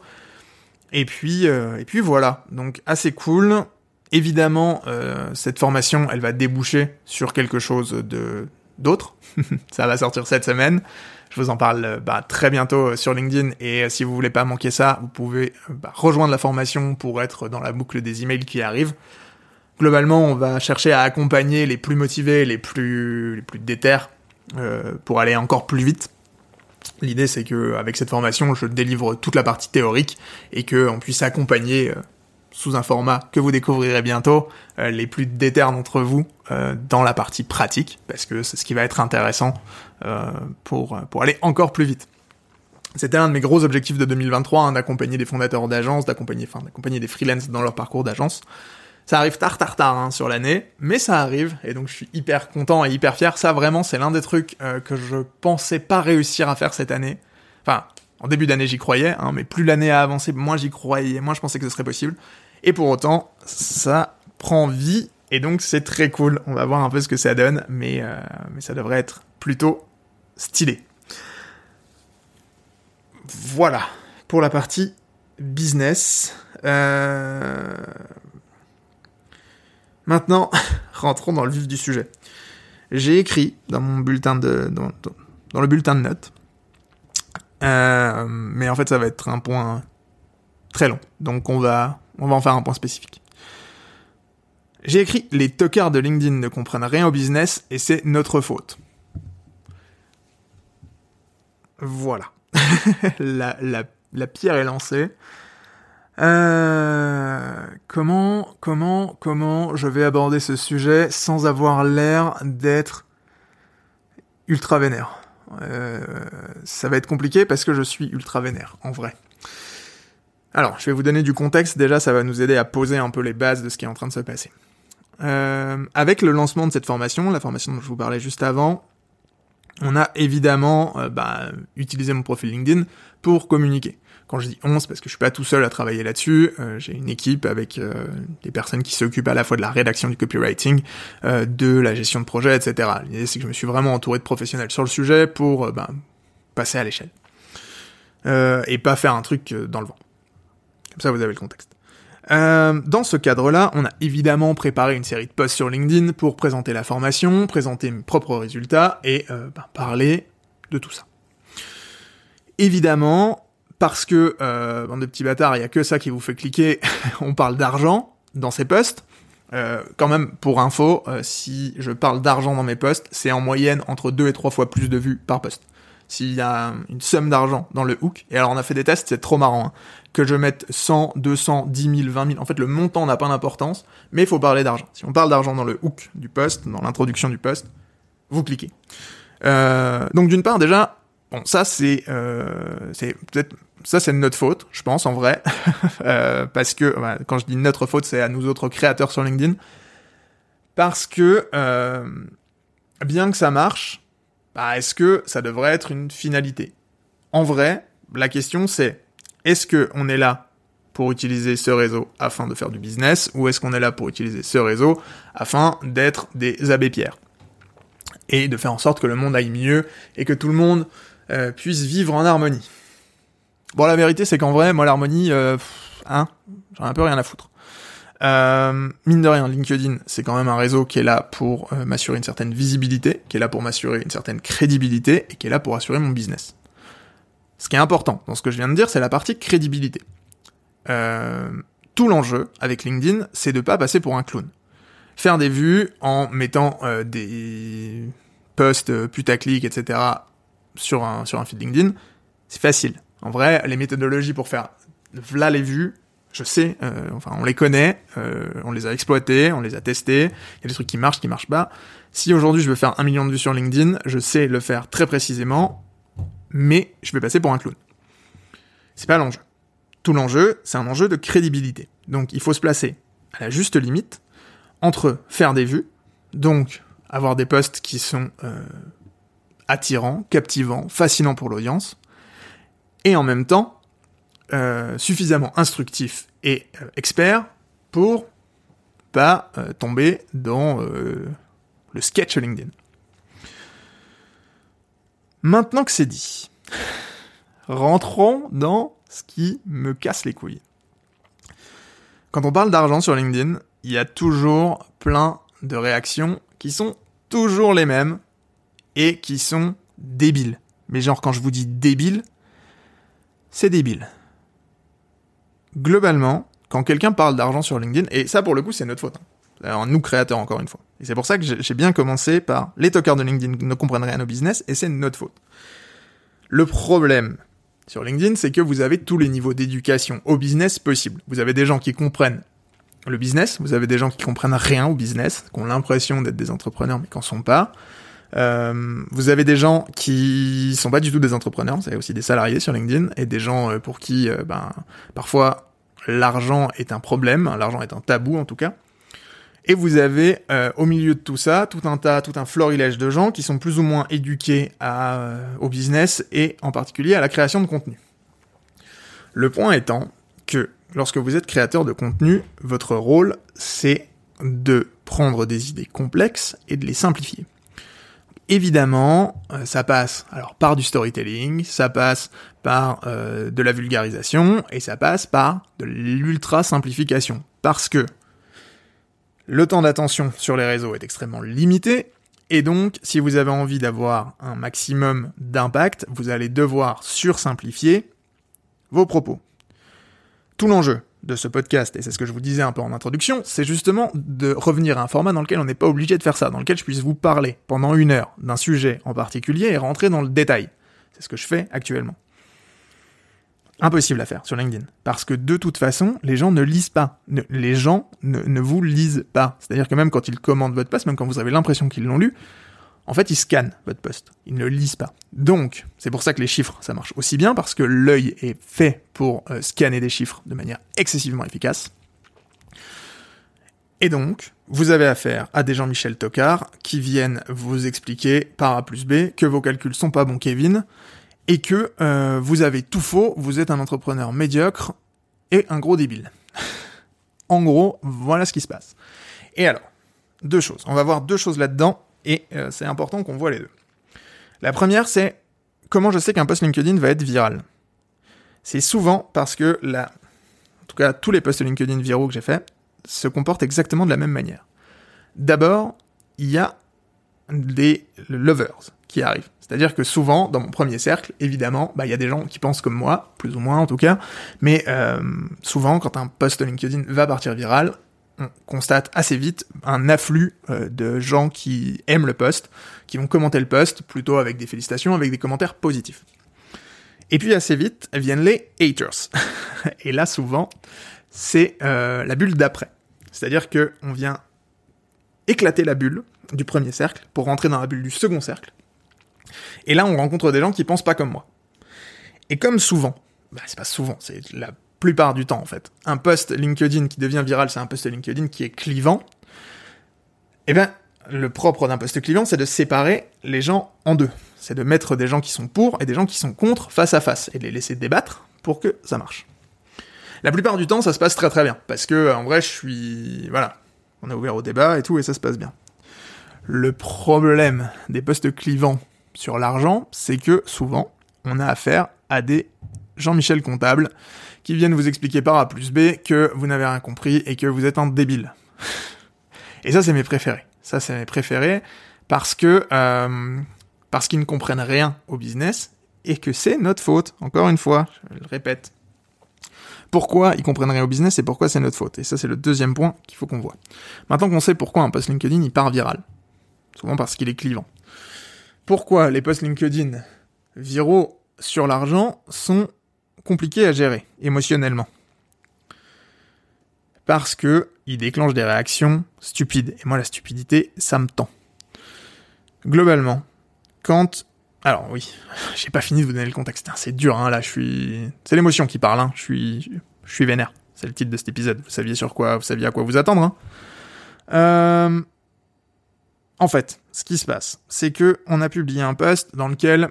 Speaker 1: Et puis, et puis voilà, donc assez cool. Évidemment, cette formation, elle va déboucher sur quelque chose de d'autre. ça va sortir cette semaine. Je vous en parle euh, bah, très bientôt euh, sur LinkedIn et euh, si vous voulez pas manquer ça, vous pouvez bah, rejoindre la formation pour être dans la boucle des emails qui arrivent. Globalement, on va chercher à accompagner les plus motivés, les plus les plus déter pour aller encore plus vite. L'idée c'est que avec cette formation, je délivre toute la partie théorique et que on puisse accompagner sous un format que vous découvrirez bientôt, euh, les plus déter d'entre vous euh, dans la partie pratique, parce que c'est ce qui va être intéressant euh, pour, pour aller encore plus vite. C'était un de mes gros objectifs de 2023, hein, d'accompagner des fondateurs d'agences, d'accompagner, enfin, d'accompagner des freelances dans leur parcours d'agence. Ça arrive tard, tard, tard hein, sur l'année, mais ça arrive, et donc je suis hyper content et hyper fier. Ça, vraiment, c'est l'un des trucs que je pensais pas réussir à faire cette année. Enfin, en début d'année, j'y croyais, hein, mais plus l'année a avancé, moins j'y croyais, moins je pensais que ce serait possible. Et pour autant, ça prend vie, et donc c'est très cool. On va voir un peu ce que ça donne, mais, euh, mais ça devrait être plutôt stylé. Voilà, pour la partie business. Euh... Maintenant, rentrons dans le vif du sujet. J'ai écrit dans mon bulletin de dans, le bulletin de notes euh, mais en fait, ça va être un point très long. Donc on va, on va en faire un point spécifique. J'ai écrit Les tocards de LinkedIn ne comprennent rien au business et c'est notre faute. Voilà. la, la, la, pierre est lancée. Euh, comment, comment, comment je vais aborder ce sujet sans avoir l'air d'être ultra vénère? Euh, ça va être compliqué parce que je suis ultra vénère, en vrai. Alors, je vais vous donner du contexte, déjà ça va nous aider à poser un peu les bases de ce qui est en train de se passer. Euh, avec le lancement de cette formation, la formation dont je vous parlais juste avant, on a évidemment euh, bah, utilisé mon profil LinkedIn pour communiquer. Quand je dis on, c'est parce que je suis pas tout seul à travailler là-dessus. Euh, j'ai une équipe avec des personnes qui s'occupent à la fois de la rédaction du copywriting, de la gestion de projet, etc. L'idée c'est que je me suis vraiment entouré de professionnels sur le sujet pour ben, passer à l'échelle et pas faire un truc dans le vent. Comme ça, vous avez le contexte. dans ce cadre-là, on a évidemment préparé une série de posts sur LinkedIn pour présenter la formation, présenter mes propres résultats et ben, parler de tout ça. Évidemment, parce que, euh, bande de petits bâtards, il y a que ça qui vous fait cliquer, on parle d'argent dans ces posts. Euh, quand même, pour info, euh, si je parle d'argent dans mes posts, c'est en moyenne entre 2 et 3 fois plus de vues par post. S'il y a une somme d'argent dans le hook, et alors on a fait des tests, c'est trop marrant, hein, que je mette 100, 200, 10 000, 20 000, en fait le montant n'a pas d'importance, mais il faut parler d'argent. Si on parle d'argent dans le hook du post, dans l'introduction du post, vous cliquez. Euh, donc d'une part déjà, bon ça c'est euh, c'est peut-être ça c'est notre faute, je pense en vrai, euh, parce que quand je dis notre faute, c'est à nous autres créateurs sur LinkedIn, parce que euh, bien que ça marche, bah, est-ce que ça devrait être une finalité? En vrai, la question c'est est-ce que on est là pour utiliser ce réseau afin de faire du business ou est-ce qu'on est là pour utiliser ce réseau afin d'être des abbés pierres et de faire en sorte que le monde aille mieux et que tout le monde euh, puisse vivre en harmonie? Bon, la vérité, c'est qu'en vrai, moi, l'harmonie, euh, hein, j'en ai un peu rien à foutre. Euh, mine de rien, LinkedIn, c'est quand même un réseau qui est là pour euh, m'assurer une certaine visibilité, qui est là pour m'assurer une certaine crédibilité et qui est là pour assurer mon business. Ce qui est important dans ce que je viens de dire, c'est la partie crédibilité. Euh, tout l'enjeu avec LinkedIn, c'est de pas passer pour un clown. Faire des vues en mettant euh, des posts euh, putaclic, etc. sur un, sur un feed LinkedIn, c'est facile. En vrai, les méthodologies pour faire là les vues, je sais, euh, enfin on les connaît, euh, on les a exploités, on les a testés, il y a des trucs qui marchent, qui marchent pas. Si aujourd'hui je veux faire un million de vues sur LinkedIn, je sais le faire très précisément, mais je vais passer pour un clown. C'est pas l'enjeu. Tout l'enjeu, c'est un enjeu de crédibilité. Donc il faut se placer à la juste limite entre faire des vues, donc avoir des posts qui sont euh, attirants, captivants, fascinants pour l'audience, et en même temps euh, suffisamment instructifs et euh, experts pour pas tomber dans le sketch LinkedIn. Maintenant que c'est dit, rentrons dans ce qui me casse les couilles. Quand on parle d'argent sur LinkedIn, il y a toujours plein de réactions qui sont toujours les mêmes et qui sont débiles. Mais genre quand je vous dis débile, c'est débile. Globalement, quand quelqu'un parle d'argent sur LinkedIn, et ça pour le coup c'est notre faute, hein. Alors, nous créateurs encore une fois. Et c'est pour ça que j'ai bien commencé par les talkers de LinkedIn ne comprennent rien au business et c'est notre faute. Le problème sur LinkedIn, c'est que vous avez tous les niveaux d'éducation au business possibles. Vous avez des gens qui comprennent le business, vous avez des gens qui comprennent rien au business, qui ont l'impression d'être des entrepreneurs mais qui n'en sont pas. Euh, vous avez des gens qui sont pas du tout des entrepreneurs, vous avez aussi des salariés sur LinkedIn et des gens euh, pour qui, euh, ben, parfois l'argent est un problème, l'argent est un tabou en tout cas. Et vous avez euh, au milieu de tout ça tout un tas, tout un florilège de gens qui sont plus ou moins éduqués euh, au business et en particulier à la création de contenu. Le point étant que lorsque vous êtes créateur de contenu, votre rôle c'est de prendre des idées complexes et de les simplifier. Évidemment, euh, ça passe alors par du storytelling, ça passe par de la vulgarisation et ça passe par de l'ultra simplification parce que le temps d'attention sur les réseaux est extrêmement limité, et donc si vous avez envie d'avoir un maximum d'impact, vous allez devoir sursimplifier vos propos. Tout l'enjeu de ce podcast, et c'est ce que je vous disais un peu en introduction, c'est justement de revenir à un format dans lequel on n'est pas obligé de faire ça, dans lequel je puisse vous parler pendant une heure d'un sujet en particulier et rentrer dans le détail. C'est ce que je fais actuellement impossible à faire sur LinkedIn. Parce que de toute façon, les gens ne lisent pas. Les gens ne, vous lisent pas. C'est-à-dire que même quand ils commandent votre post, même quand vous avez l'impression qu'ils l'ont lu, en fait, ils scannent votre post. Ils ne lisent pas. Donc, c'est pour ça que les chiffres, ça marche aussi bien, parce que l'œil est fait pour euh, scanner des chiffres de manière excessivement efficace. Et donc, vous avez affaire à des Jean-Michel Tocard qui viennent vous expliquer par A plus B que vos calculs sont pas bons, Kevin, et que euh, vous avez tout faux, vous êtes un entrepreneur médiocre et un gros débile. en gros, voilà ce qui se passe. Et alors, deux choses. On va voir deux choses là-dedans, et euh, c'est important qu'on voit les deux. La première, c'est comment je sais qu'un post LinkedIn va être viral? C'est souvent parce que la... En tout cas, tous les posts LinkedIn viraux que j'ai faits se comportent exactement de la même manière. D'abord, il y a des lovers qui arrive. C'est-à-dire que souvent, dans mon premier cercle, évidemment, bah, il y a des gens qui pensent comme moi, plus ou moins en tout cas, mais euh, souvent, quand un post LinkedIn va partir viral, on constate assez vite un afflux euh, de gens qui aiment le post, qui vont commenter le post, plutôt avec des félicitations, avec des commentaires positifs. Et puis assez vite viennent les haters. Et là, souvent, c'est euh, la bulle d'après. C'est-à-dire que on vient éclater la bulle du premier cercle pour rentrer dans la bulle du second cercle. Et là, on rencontre des gens qui pensent pas comme moi. Et comme souvent, bah, c'est pas souvent, c'est la plupart du temps en fait, un post LinkedIn qui devient viral, c'est un post LinkedIn qui est clivant. Eh bien, le propre d'un post clivant, c'est de séparer les gens en deux. C'est de mettre des gens qui sont pour et des gens qui sont contre face à face et les laisser débattre pour que ça marche. La plupart du temps, ça se passe très très bien parce que en vrai, je suis voilà, on a ouvert au débat et tout et ça se passe bien. Le problème des postes clivants sur l'argent, c'est que souvent, on a affaire à des Jean-Michel comptables qui viennent vous expliquer par A plus B que vous n'avez rien compris et que vous êtes un débile. et ça, c'est mes préférés. Ça, c'est mes préférés parce que euh, qu'ils ne comprennent rien au business et que c'est notre faute. Encore une fois, je le répète. Pourquoi ils comprennent rien au business et pourquoi c'est notre faute? Et ça, c'est le deuxième point qu'il faut qu'on voit. Maintenant qu'on sait pourquoi un post LinkedIn il part viral, souvent parce qu'il est clivant. Pourquoi les posts LinkedIn viraux sur l'argent sont compliqués à gérer émotionnellement? Parce que ils déclenchent des réactions stupides. Et moi, la stupidité, ça me tend. Globalement, quand alors oui, j'ai pas fini de vous donner le contexte. C'est dur, hein, là, je suis. C'est l'émotion qui parle, hein. Je suis, je suis vénère. C'est le titre de cet épisode. Vous saviez sur quoi, vous saviez à quoi vous attendre. Hein. Euh... En fait, ce qui se passe, c'est que on a publié un post dans lequel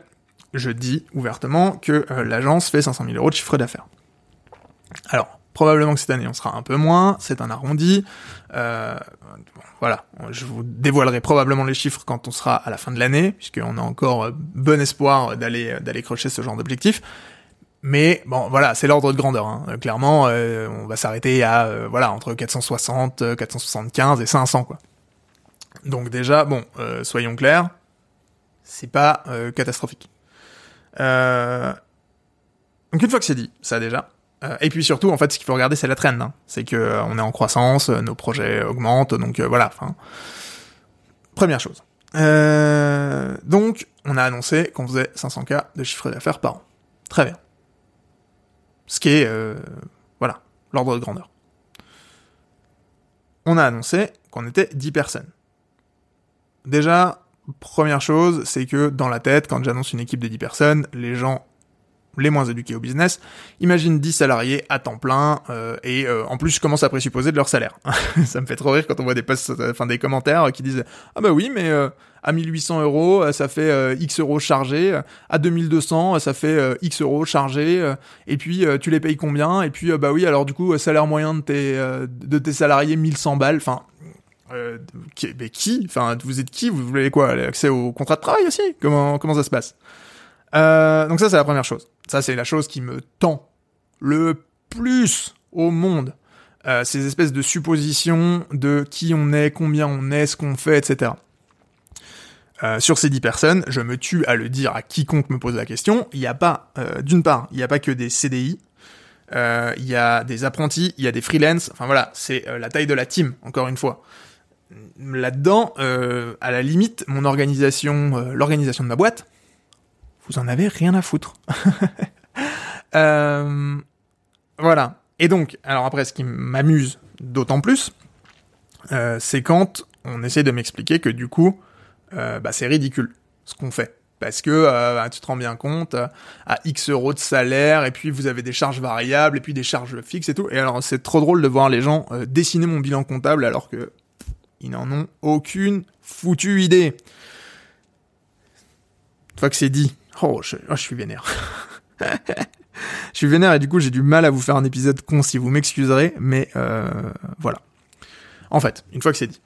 Speaker 1: je dis ouvertement que euh, l'agence fait 500 000 euros de chiffre d'affaires. Alors, probablement que cette année on sera un peu moins, c'est un arrondi. Euh, voilà, je vous dévoilerai probablement les chiffres quand on sera à la fin de l'année, puisqu'on a encore euh, bon espoir d'aller d'aller crocher ce genre d'objectif. Mais bon, voilà, c'est l'ordre de grandeur. Hein. Clairement, on va s'arrêter à voilà entre 460, 475 et 500 quoi. Donc déjà, bon, euh, soyons clairs, c'est pas euh, catastrophique. Euh... Donc une fois que c'est dit, ça déjà. Et puis surtout, en fait, ce qu'il faut regarder, c'est la trend. Hein. C'est que on est en croissance, nos projets augmentent, donc voilà. Enfin, première chose. donc, on a annoncé qu'on faisait 500K de chiffre d'affaires par an. Très bien. Ce qui est, voilà, l'ordre de grandeur. On a annoncé qu'on était 10 personnes. Déjà, première chose, c'est que dans la tête, quand j'annonce une équipe de 10 personnes, les gens les moins éduqués au business, imaginent 10 salariés à temps plein, euh, et euh, en plus je commence à présupposer de leur salaire. ça me fait trop rire quand on voit des posts, enfin des commentaires qui disent « Ah bah oui, mais euh, à 1800 euros, ça fait X euros chargés, à 2200, ça fait X euros chargés, et puis tu les payes combien? Et puis bah oui, alors du coup, salaire moyen de tes, de tes salariés, 1100 balles, enfin euh, qui, mais qui Enfin, vous êtes qui Vous voulez quoi Accès au contrat de travail aussi? Comment ça se passe? Euh, Donc ça, c'est la première chose. Ça, c'est la chose qui me tend le plus au monde. Euh, ces espèces de suppositions de qui on est, combien on est, ce qu'on fait, etc. Sur ces dix personnes, je me tue à le dire à quiconque me pose la question. Il n'y a pas, d'une part, il n'y a pas que des CDI, il y a des apprentis, il y a des freelances. Enfin voilà, c'est la taille de la team, encore une fois là-dedans, euh, à la limite, mon organisation, euh, l'organisation de ma boîte, vous en avez rien à foutre. euh, voilà. Et donc, alors après, ce qui m'amuse d'autant plus, euh, c'est quand on essaie de m'expliquer que du coup, bah, c'est ridicule ce qu'on fait. Parce que bah, tu te rends bien compte, à X euros de salaire, et puis vous avez des charges variables, et puis des charges fixes et tout. Et alors c'est trop drôle de voir les gens dessiner mon bilan comptable alors que ils n'en ont aucune foutue idée. Une fois que c'est dit, oh, je, oh, suis vénère. je suis vénère et du coup j'ai du mal à vous faire un épisode con si vous m'excuserez, mais euh, voilà. En fait, une fois que c'est dit.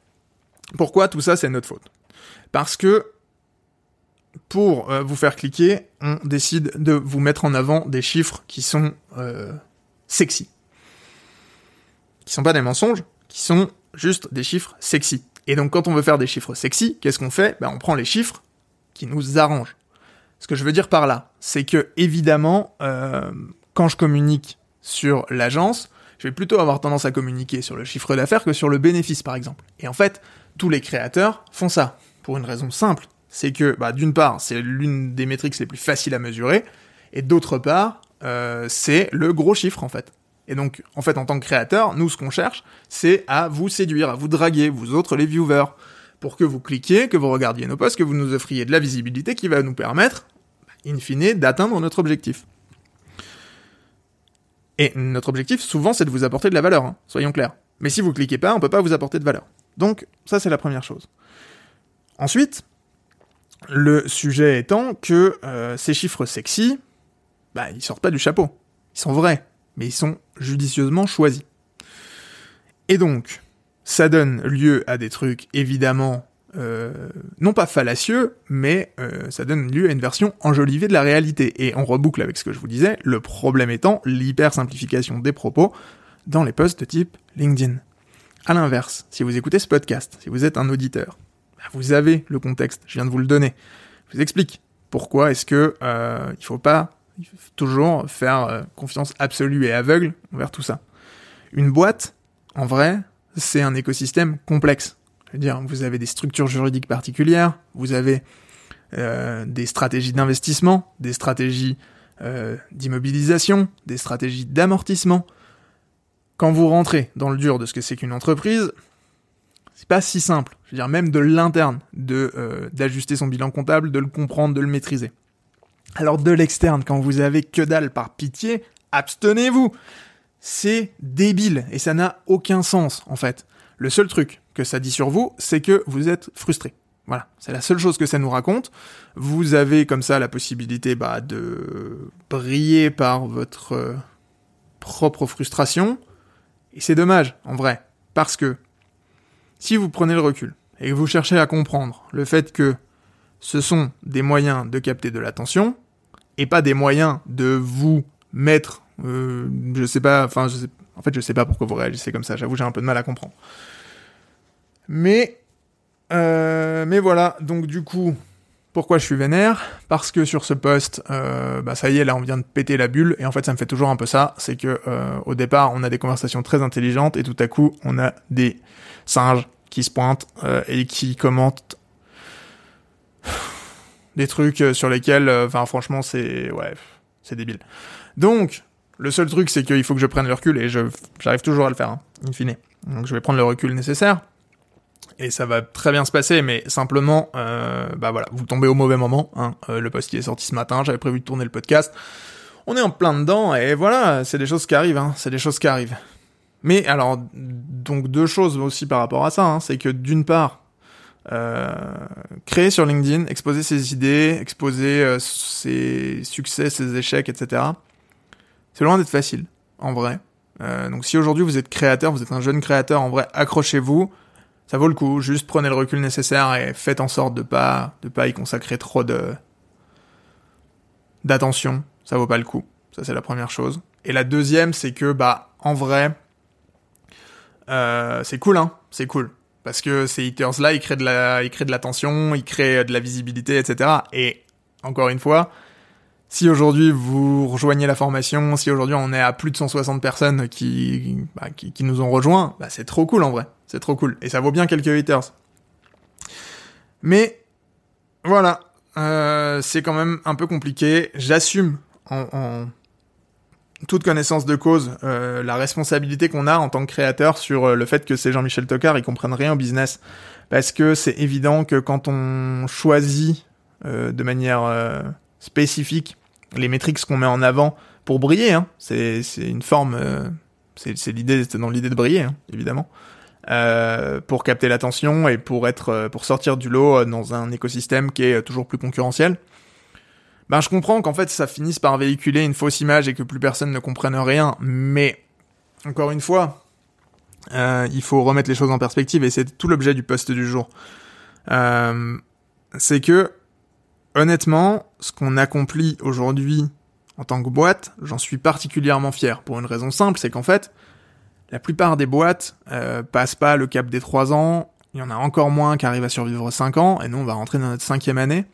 Speaker 1: Pourquoi tout ça c'est notre faute? Parce que pour euh, vous faire cliquer, on décide de vous mettre en avant des chiffres qui sont euh, sexy. Qui sont pas des mensonges, qui sont juste des chiffres sexy. Et donc quand on veut faire des chiffres sexy, qu'est-ce qu'on fait? Ben, On prend les chiffres qui nous arrange. Ce que je veux dire par là, c'est que évidemment, euh, quand je communique sur l'agence, je vais plutôt avoir tendance à communiquer sur le chiffre d'affaires que sur le bénéfice, par exemple. Et en fait, tous les créateurs font ça pour une raison simple, c'est que bah, d'une part, c'est l'une des métriques les plus faciles à mesurer, et d'autre part, euh, c'est le gros chiffre en fait. Et donc, en fait, en tant que créateur, nous, ce qu'on cherche, c'est à vous séduire, à vous draguer, vous autres, les viewers, pour que vous cliquiez, que vous regardiez nos posts, que vous nous offriez de la visibilité qui va nous permettre, in fine, d'atteindre notre objectif. Et notre objectif, souvent, c'est de vous apporter de la valeur, hein, soyons clairs. Mais si vous cliquez pas, on peut pas vous apporter de valeur. Donc, ça, c'est la première chose. Ensuite, le sujet étant que euh, ces chiffres sexy, bah, ils sortent pas du chapeau. Ils sont vrais mais ils sont judicieusement choisis. Et donc, ça donne lieu à des trucs évidemment euh, non pas fallacieux, mais euh, ça donne lieu à une version enjolivée de la réalité. Et on reboucle avec ce que je vous disais, le problème étant l'hyper simplification des propos dans les posts de type LinkedIn. À l'inverse, si vous écoutez ce podcast, si vous êtes un auditeur, bah, vous avez le contexte, je viens de vous le donner. Je vous explique pourquoi est-ce que euh, il faut pas il faut toujours faire euh, confiance absolue et aveugle envers tout ça. Une boîte, en vrai, c'est un écosystème complexe. Je veux dire, vous avez des structures juridiques particulières, vous avez euh, des stratégies d'investissement, des stratégies euh, d'immobilisation, des stratégies d'amortissement. Quand vous rentrez dans le dur de ce que c'est qu'une entreprise, c'est pas si simple. Je veux dire, même de l'interne, de d'ajuster son bilan comptable, de le comprendre, de le maîtriser. Alors de l'externe, quand vous avez que dalle par pitié, abstenez-vous. C'est débile et ça n'a aucun sens en fait. Le seul truc que ça dit sur vous, c'est que vous êtes frustré. Voilà, c'est la seule chose que ça nous raconte. Vous avez comme ça la possibilité bah, de briller par votre euh, propre frustration. Et c'est dommage, en vrai, parce que si vous prenez le recul et que vous cherchez à comprendre le fait que ce sont des moyens de capter de l'attention, et pas des moyens de vous mettre, euh, je sais pas, enfin, sais, en fait, je sais pas pourquoi vous réagissez comme ça. J'avoue, j'ai un peu de mal à comprendre. Mais, euh, mais voilà. Donc du coup, pourquoi je suis vénère? Parce que sur ce poste, euh, bah ça y est, là, on vient de péter la bulle. Et en fait, ça me fait toujours un peu ça. C'est que au départ, on a des conversations très intelligentes et tout à coup, on a des singes qui se pointent et qui commentent des trucs euh, sur lesquels, euh, enfin franchement c'est ouais, c'est débile. Donc le seul truc c'est qu'il faut que je prenne le recul et je j'arrive toujours à le faire, hein, in fine. Donc je vais prendre le recul nécessaire et ça va très bien se passer, mais simplement, euh, bah voilà, vous tombez au mauvais moment. Hein. Le post qui est sorti ce matin, j'avais prévu de tourner le podcast. On est en plein dedans et voilà, c'est des choses qui arrivent, hein, c'est des choses qui arrivent. Mais alors, donc deux choses aussi par rapport à ça, hein, c'est que d'une part, créer sur LinkedIn, exposer ses idées, exposer euh, ses succès, ses échecs, etc. C'est loin d'être facile, en vrai. Euh, donc si aujourd'hui vous êtes créateur, vous êtes un jeune créateur, en vrai, accrochez-vous. Ça vaut le coup. Juste prenez le recul nécessaire et faites en sorte de pas de pas y consacrer trop de d'attention. Ça vaut pas le coup. Ça c'est la première chose. Et la deuxième, c'est que bah en vrai, euh, c'est cool, hein. C'est cool parce que ces haters là ils créent de la ils créent de l'attention ils créent de la visibilité etc et encore une fois si aujourd'hui vous rejoignez la formation si aujourd'hui on est à plus de 160 personnes qui bah, qui, qui, nous ont rejoints bah, c'est trop cool en vrai. C'est trop cool. Et ça vaut bien quelques haters mais voilà. Euh, c'est quand même un peu compliqué. J'assume en toute connaissance de cause euh, la responsabilité qu'on a en tant que créateur sur euh, le fait que c'est Jean-Michel Tocard, ils comprennent rien au business. Parce que c'est évident que quand on choisit euh, de manière euh, spécifique les métriques qu'on met en avant pour briller, hein, c'est une forme, c'est l'idée, dans l'idée de briller, hein, évidemment, pour capter l'attention et pour être, pour sortir du lot dans un écosystème qui est toujours plus concurrentiel ben je comprends qu'en fait ça finisse par véhiculer une fausse image et que plus personne ne comprenne rien, mais encore une fois, euh, il faut remettre les choses en perspective et c'est tout l'objet du poste du jour. Euh, c'est que honnêtement, ce qu'on accomplit aujourd'hui en tant que boîte, j'en suis particulièrement fier pour une raison simple, c'est qu'en fait, la plupart des boîtes euh, passent pas le cap des 3 ans, il y en a encore moins qui arrivent à survivre 5 ans, et nous on va rentrer dans notre cinquième année.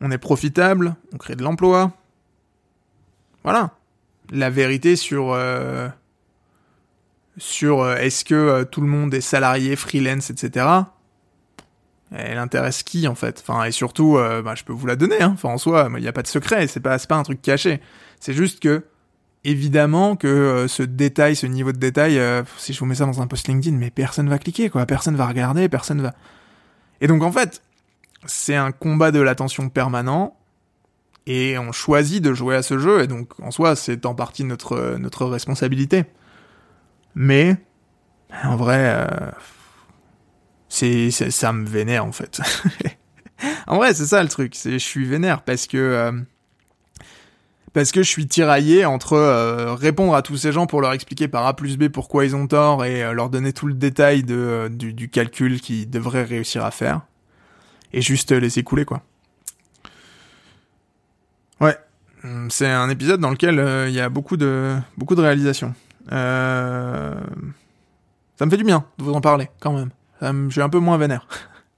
Speaker 1: On est profitable, on crée de l'emploi. Voilà. La vérité sur euh, sur euh, est-ce que euh, tout le monde est salarié, freelance, etc. Elle intéresse qui en fait? Enfin et surtout, bah, je peux vous la donner. Hein. Enfin en soi, il n'y a pas de secret. C'est pas pas un truc caché. C'est juste que évidemment que ce détail, ce niveau de détail, si je vous mets ça dans un post LinkedIn, mais personne va cliquer quoi. Personne va regarder, personne va. Et donc en fait, c'est un combat de l'attention permanent et on choisit de jouer à ce jeu et donc en soi c'est en partie notre notre responsabilité. Mais en vrai euh, c'est ça me vénère en fait. en vrai, c'est ça le truc, c'est je suis vénère parce que euh, parce que je suis tiraillé entre euh, répondre à tous ces gens pour leur expliquer par A plus B pourquoi ils ont tort et leur donner tout le détail de, du, du calcul qu'ils devraient réussir à faire et juste laisser couler quoi. Ouais, c'est un épisode dans lequel euh, il y a beaucoup de beaucoup de réalisations. Euh... Ça me fait du bien de vous en parler quand même. je suis un peu moins vénère.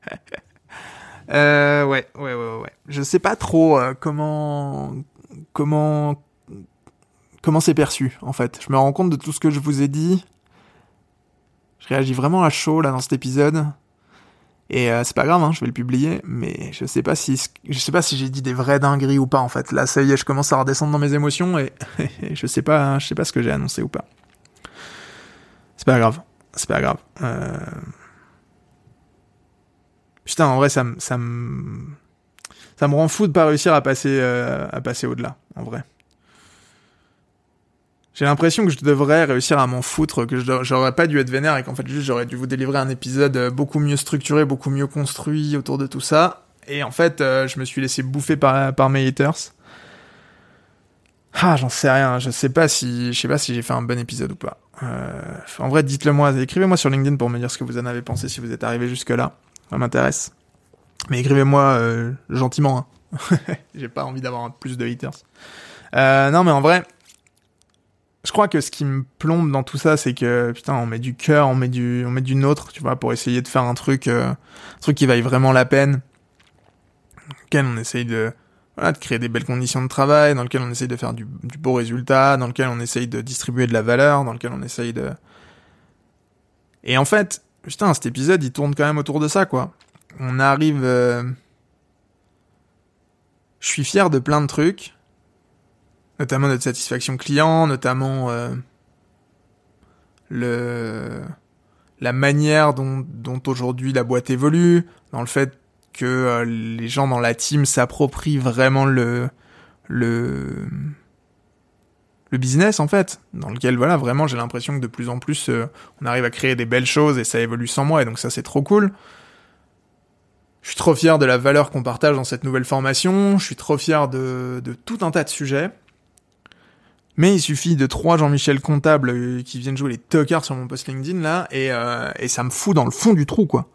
Speaker 1: euh, ouais, ouais, ouais, ouais. Je sais pas trop euh, comment comment comment c'est perçu en fait. Je me rends compte de tout ce que je vous ai dit. Je réagis vraiment à chaud là dans cet épisode. Et euh, c'est pas grave, hein, je vais le publier, mais je sais pas si je sais pas si j'ai dit des vraies dingueries ou pas en fait. Là, ça y est, je commence à redescendre dans mes émotions et, je sais pas, je sais pas ce que j'ai annoncé ou pas. C'est pas grave, c'est pas grave. Euh... Putain, en vrai, ça me ça me ça me rend fou de pas réussir à passer euh, à passer au-delà, en vrai. J'ai l'impression que je devrais réussir à m'en foutre, que j'aurais pas dû être vénère et qu'en fait juste j'aurais dû vous délivrer un épisode euh, beaucoup mieux structuré, beaucoup mieux construit autour de tout ça. Et en fait, euh, je me suis laissé bouffer par, mes haters. Ah, j'en sais rien. Je sais pas si, je sais pas si j'ai fait un bon épisode ou pas. Euh, en vrai, dites-le moi. Écrivez-moi sur LinkedIn pour me dire ce que vous en avez pensé si vous êtes arrivé jusque là. Ça m'intéresse. Mais écrivez-moi gentiment. Hein. j'ai pas envie d'avoir plus de haters. non, mais en vrai, je crois que ce qui me plombe dans tout ça, c'est que putain, on met du cœur, on met du, on met du nôtre, tu vois, pour essayer de faire un truc, euh, un truc qui vaille vraiment la peine, dans lequel on essaye de, voilà, de créer des belles conditions de travail, dans lequel on essaye de faire du, beau résultat, dans lequel on essaye de distribuer de la valeur, dans lequel on essaye de. Et en fait, putain, cet épisode, il tourne quand même autour de ça, quoi. On arrive. Euh... Je suis fier de plein de trucs notamment notre satisfaction client, notamment euh, le la manière dont, aujourd'hui la boîte évolue, dans le fait que euh, les gens dans la team s'approprient vraiment le le le business en fait, dans lequel voilà vraiment j'ai l'impression que de plus en plus euh, on arrive à créer des belles choses et ça évolue sans moi et donc ça c'est trop cool. Je suis trop fier de la valeur qu'on partage dans cette nouvelle formation, je suis trop fier de, de tout un tas de sujets. Mais il suffit de trois Jean-Michel comptables euh, qui viennent jouer les tocards sur mon post LinkedIn là, et, euh, et ça me fout dans le fond du trou quoi.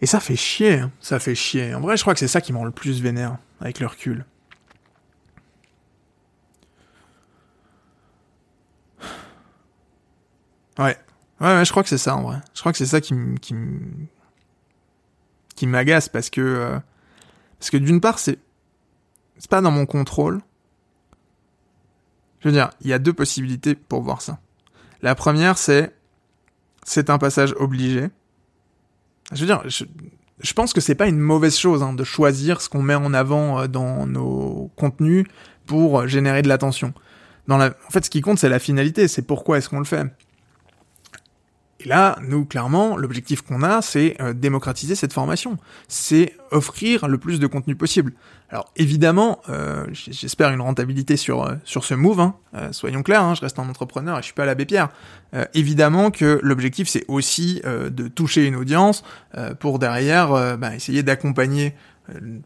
Speaker 1: Et ça fait chier, hein. ça fait chier. En vrai, je crois que c'est ça qui me rend le plus vénère, avec le recul. Ouais. Ouais, ouais, je crois que c'est ça en vrai. Je crois que c'est ça qui me qui qui m'agace parce que euh, parce que d'une part c'est c'est pas dans mon contrôle je veux dire, il y a deux possibilités pour voir ça. La première, c'est c'est un passage obligé. Je veux dire, je, pense que c'est pas une mauvaise chose hein, de choisir ce qu'on met en avant euh, dans nos contenus pour générer de l'attention. Dans la... En fait, ce qui compte, c'est la finalité, c'est pourquoi est-ce qu'on le fait. Et là, nous, clairement, l'objectif qu'on a, c'est euh, démocratiser cette formation. C'est offrir le plus de contenu possible. Alors, évidemment, euh, j'espère une rentabilité sur, euh, sur ce move. Hein. soyons clairs, hein, je reste un entrepreneur et je suis pas l'abbé Pierre. évidemment que l'objectif, c'est aussi de toucher une audience pour derrière bah, essayer d'accompagner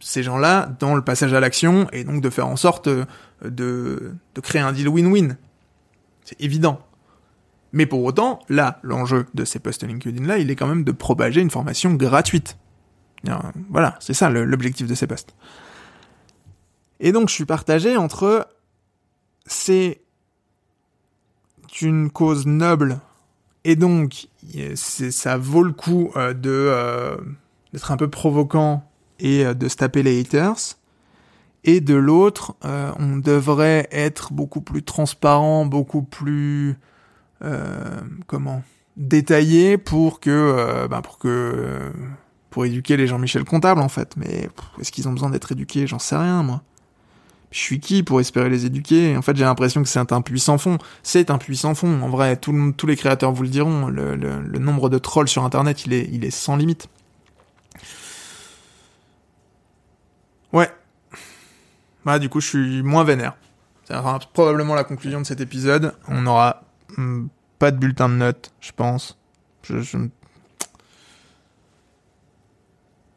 Speaker 1: ces gens-là dans le passage à l'action et donc de faire en sorte de, de créer un deal win-win. C'est évident. Mais pour autant, là, l'enjeu de ces posts LinkedIn-là, il est quand même de propager une formation gratuite. Voilà, c'est ça l'objectif de ces posts. Et donc, je suis partagé entre c'est une cause noble et donc ça vaut le coup euh, de euh, d'être un peu provoquant et de se taper les haters. Et de l'autre, on devrait être beaucoup plus transparent, beaucoup plus comment détaillé pour que bah, pour que pour éduquer les Jean-Michel comptables en fait. Mais est-ce qu'ils ont besoin d'être éduqués? J'en sais rien moi. Je suis qui pour espérer les éduquer? En fait, j'ai l'impression que c'est un puissant fond. C'est un puissant fond. En vrai, tous les créateurs vous le diront. Le, nombre de trolls sur Internet, il est, il est sans limite. Ouais. Bah, du coup, je suis moins vénère. C'est probablement la conclusion de cet épisode. On n'aura hmm, pas de bulletin de notes, je pense. Je,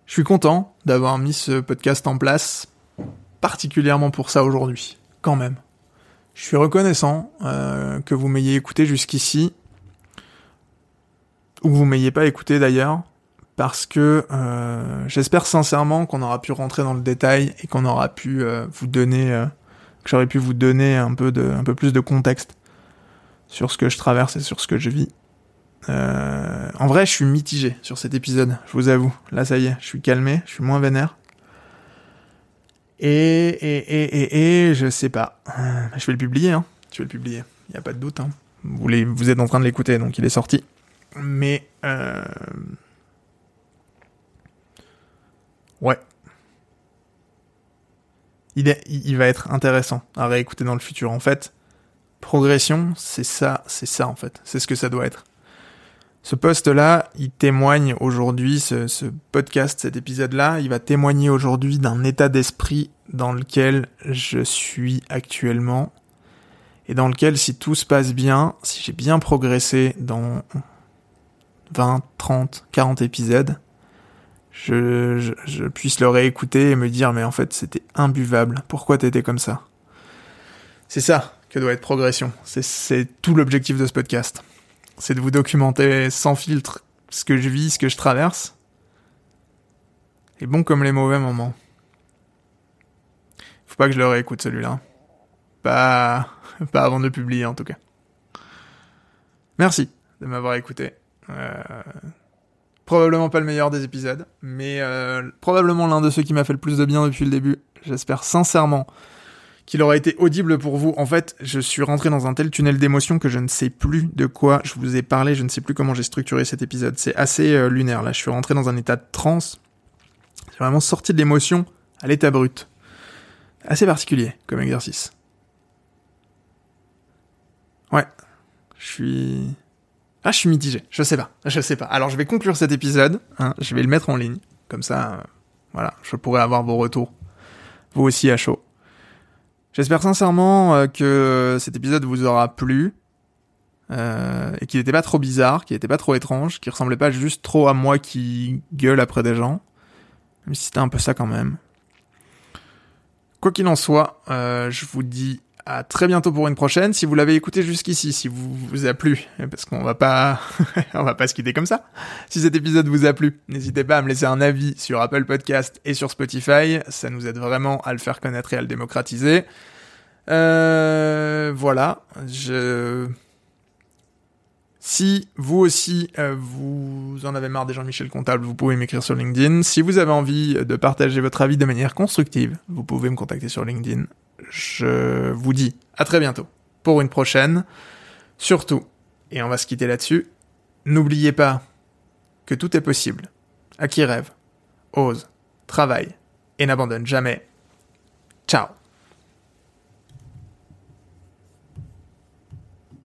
Speaker 1: suis content d'avoir mis ce podcast en place, particulièrement pour ça aujourd'hui, quand même. Je suis reconnaissant euh, que vous m'ayez écouté jusqu'ici, ou que vous m'ayez pas écouté d'ailleurs, parce que euh, j'espère sincèrement qu'on aura pu rentrer dans le détail et qu'on aura pu euh, vous donner, que j'aurais pu vous donner un peu un peu plus de contexte sur ce que je traverse et sur ce que je vis. Euh, en vrai, je suis mitigé sur cet épisode, je vous avoue. Là, ça y est, je suis calmé, je suis moins vénère. Et, et, et, et, et je sais pas. Euh, je vais le publier, hein. Je vais le publier. Il n'y a pas de doute, hein. Vous, êtes en train de l'écouter, donc il est sorti. Mais, euh... ouais. Il, est, il va être intéressant à réécouter dans le futur. En fait, progression, c'est ça, c'est ça en fait. C'est ce que ça doit être. Ce poste-là, il témoigne aujourd'hui, ce, podcast, cet épisode-là, il va témoigner aujourd'hui d'un état d'esprit dans lequel je suis actuellement et dans lequel si tout se passe bien, si j'ai bien progressé dans 20, 30, 40 épisodes, je, je, puisse le réécouter et me dire mais en fait c'était imbuvable, pourquoi t'étais comme ça? C'est ça que doit être progression, c'est tout l'objectif de ce podcast c'est de vous documenter sans filtre ce que je vis, ce que je traverse. Et bon comme les mauvais moments. Faut pas que je le réécoute celui-là. Pas, pas avant de publier en tout cas. Merci de m'avoir écouté. Euh, probablement pas le meilleur des épisodes, mais euh, probablement l'un de ceux qui m'a fait le plus de bien depuis le début. J'espère sincèrement qu'il aurait été audible pour vous. En fait, je suis rentré dans un tel tunnel d'émotion que je ne sais plus de quoi je vous ai parlé, je ne sais plus comment j'ai structuré cet épisode. C'est assez euh, lunaire là, je suis rentré dans un état de transe. J'ai vraiment sorti de l'émotion à l'état brut. Assez particulier comme exercice. Ouais. Je suis... Ah, je suis mitigé. Je sais pas. Je sais pas. Alors, je vais conclure cet épisode. Hein. je vais le mettre en ligne. Comme ça, euh, voilà, je pourrai avoir vos retours. Vous aussi à chaud. J'espère sincèrement euh, que cet épisode vous aura plu. Euh, et qu'il n'était pas trop bizarre, qu'il n'était pas trop étrange, qu'il ressemblait pas juste trop à moi qui gueule après des gens. Si c'était un peu ça quand même. Quoi qu'il en soit, euh, je vous dis à très bientôt pour une prochaine. Si vous l'avez écouté jusqu'ici, si vous vous a plu, parce qu'on va pas, on va pas se quitter comme ça. Si cet épisode vous a plu, n'hésitez pas à me laisser un avis sur Apple Podcast et sur Spotify. Ça nous aide vraiment à le faire connaître et à le démocratiser. Euh, voilà. Je si vous aussi, euh, vous en avez marre des Jean-Michel Comptable, vous pouvez m'écrire sur LinkedIn. Si vous avez envie de partager votre avis de manière constructive, vous pouvez me contacter sur LinkedIn. Je vous dis à très bientôt pour une prochaine. Surtout, et on va se quitter là-dessus, n'oubliez pas que tout est possible. À qui rêve, ose, travaille et n'abandonne jamais. Ciao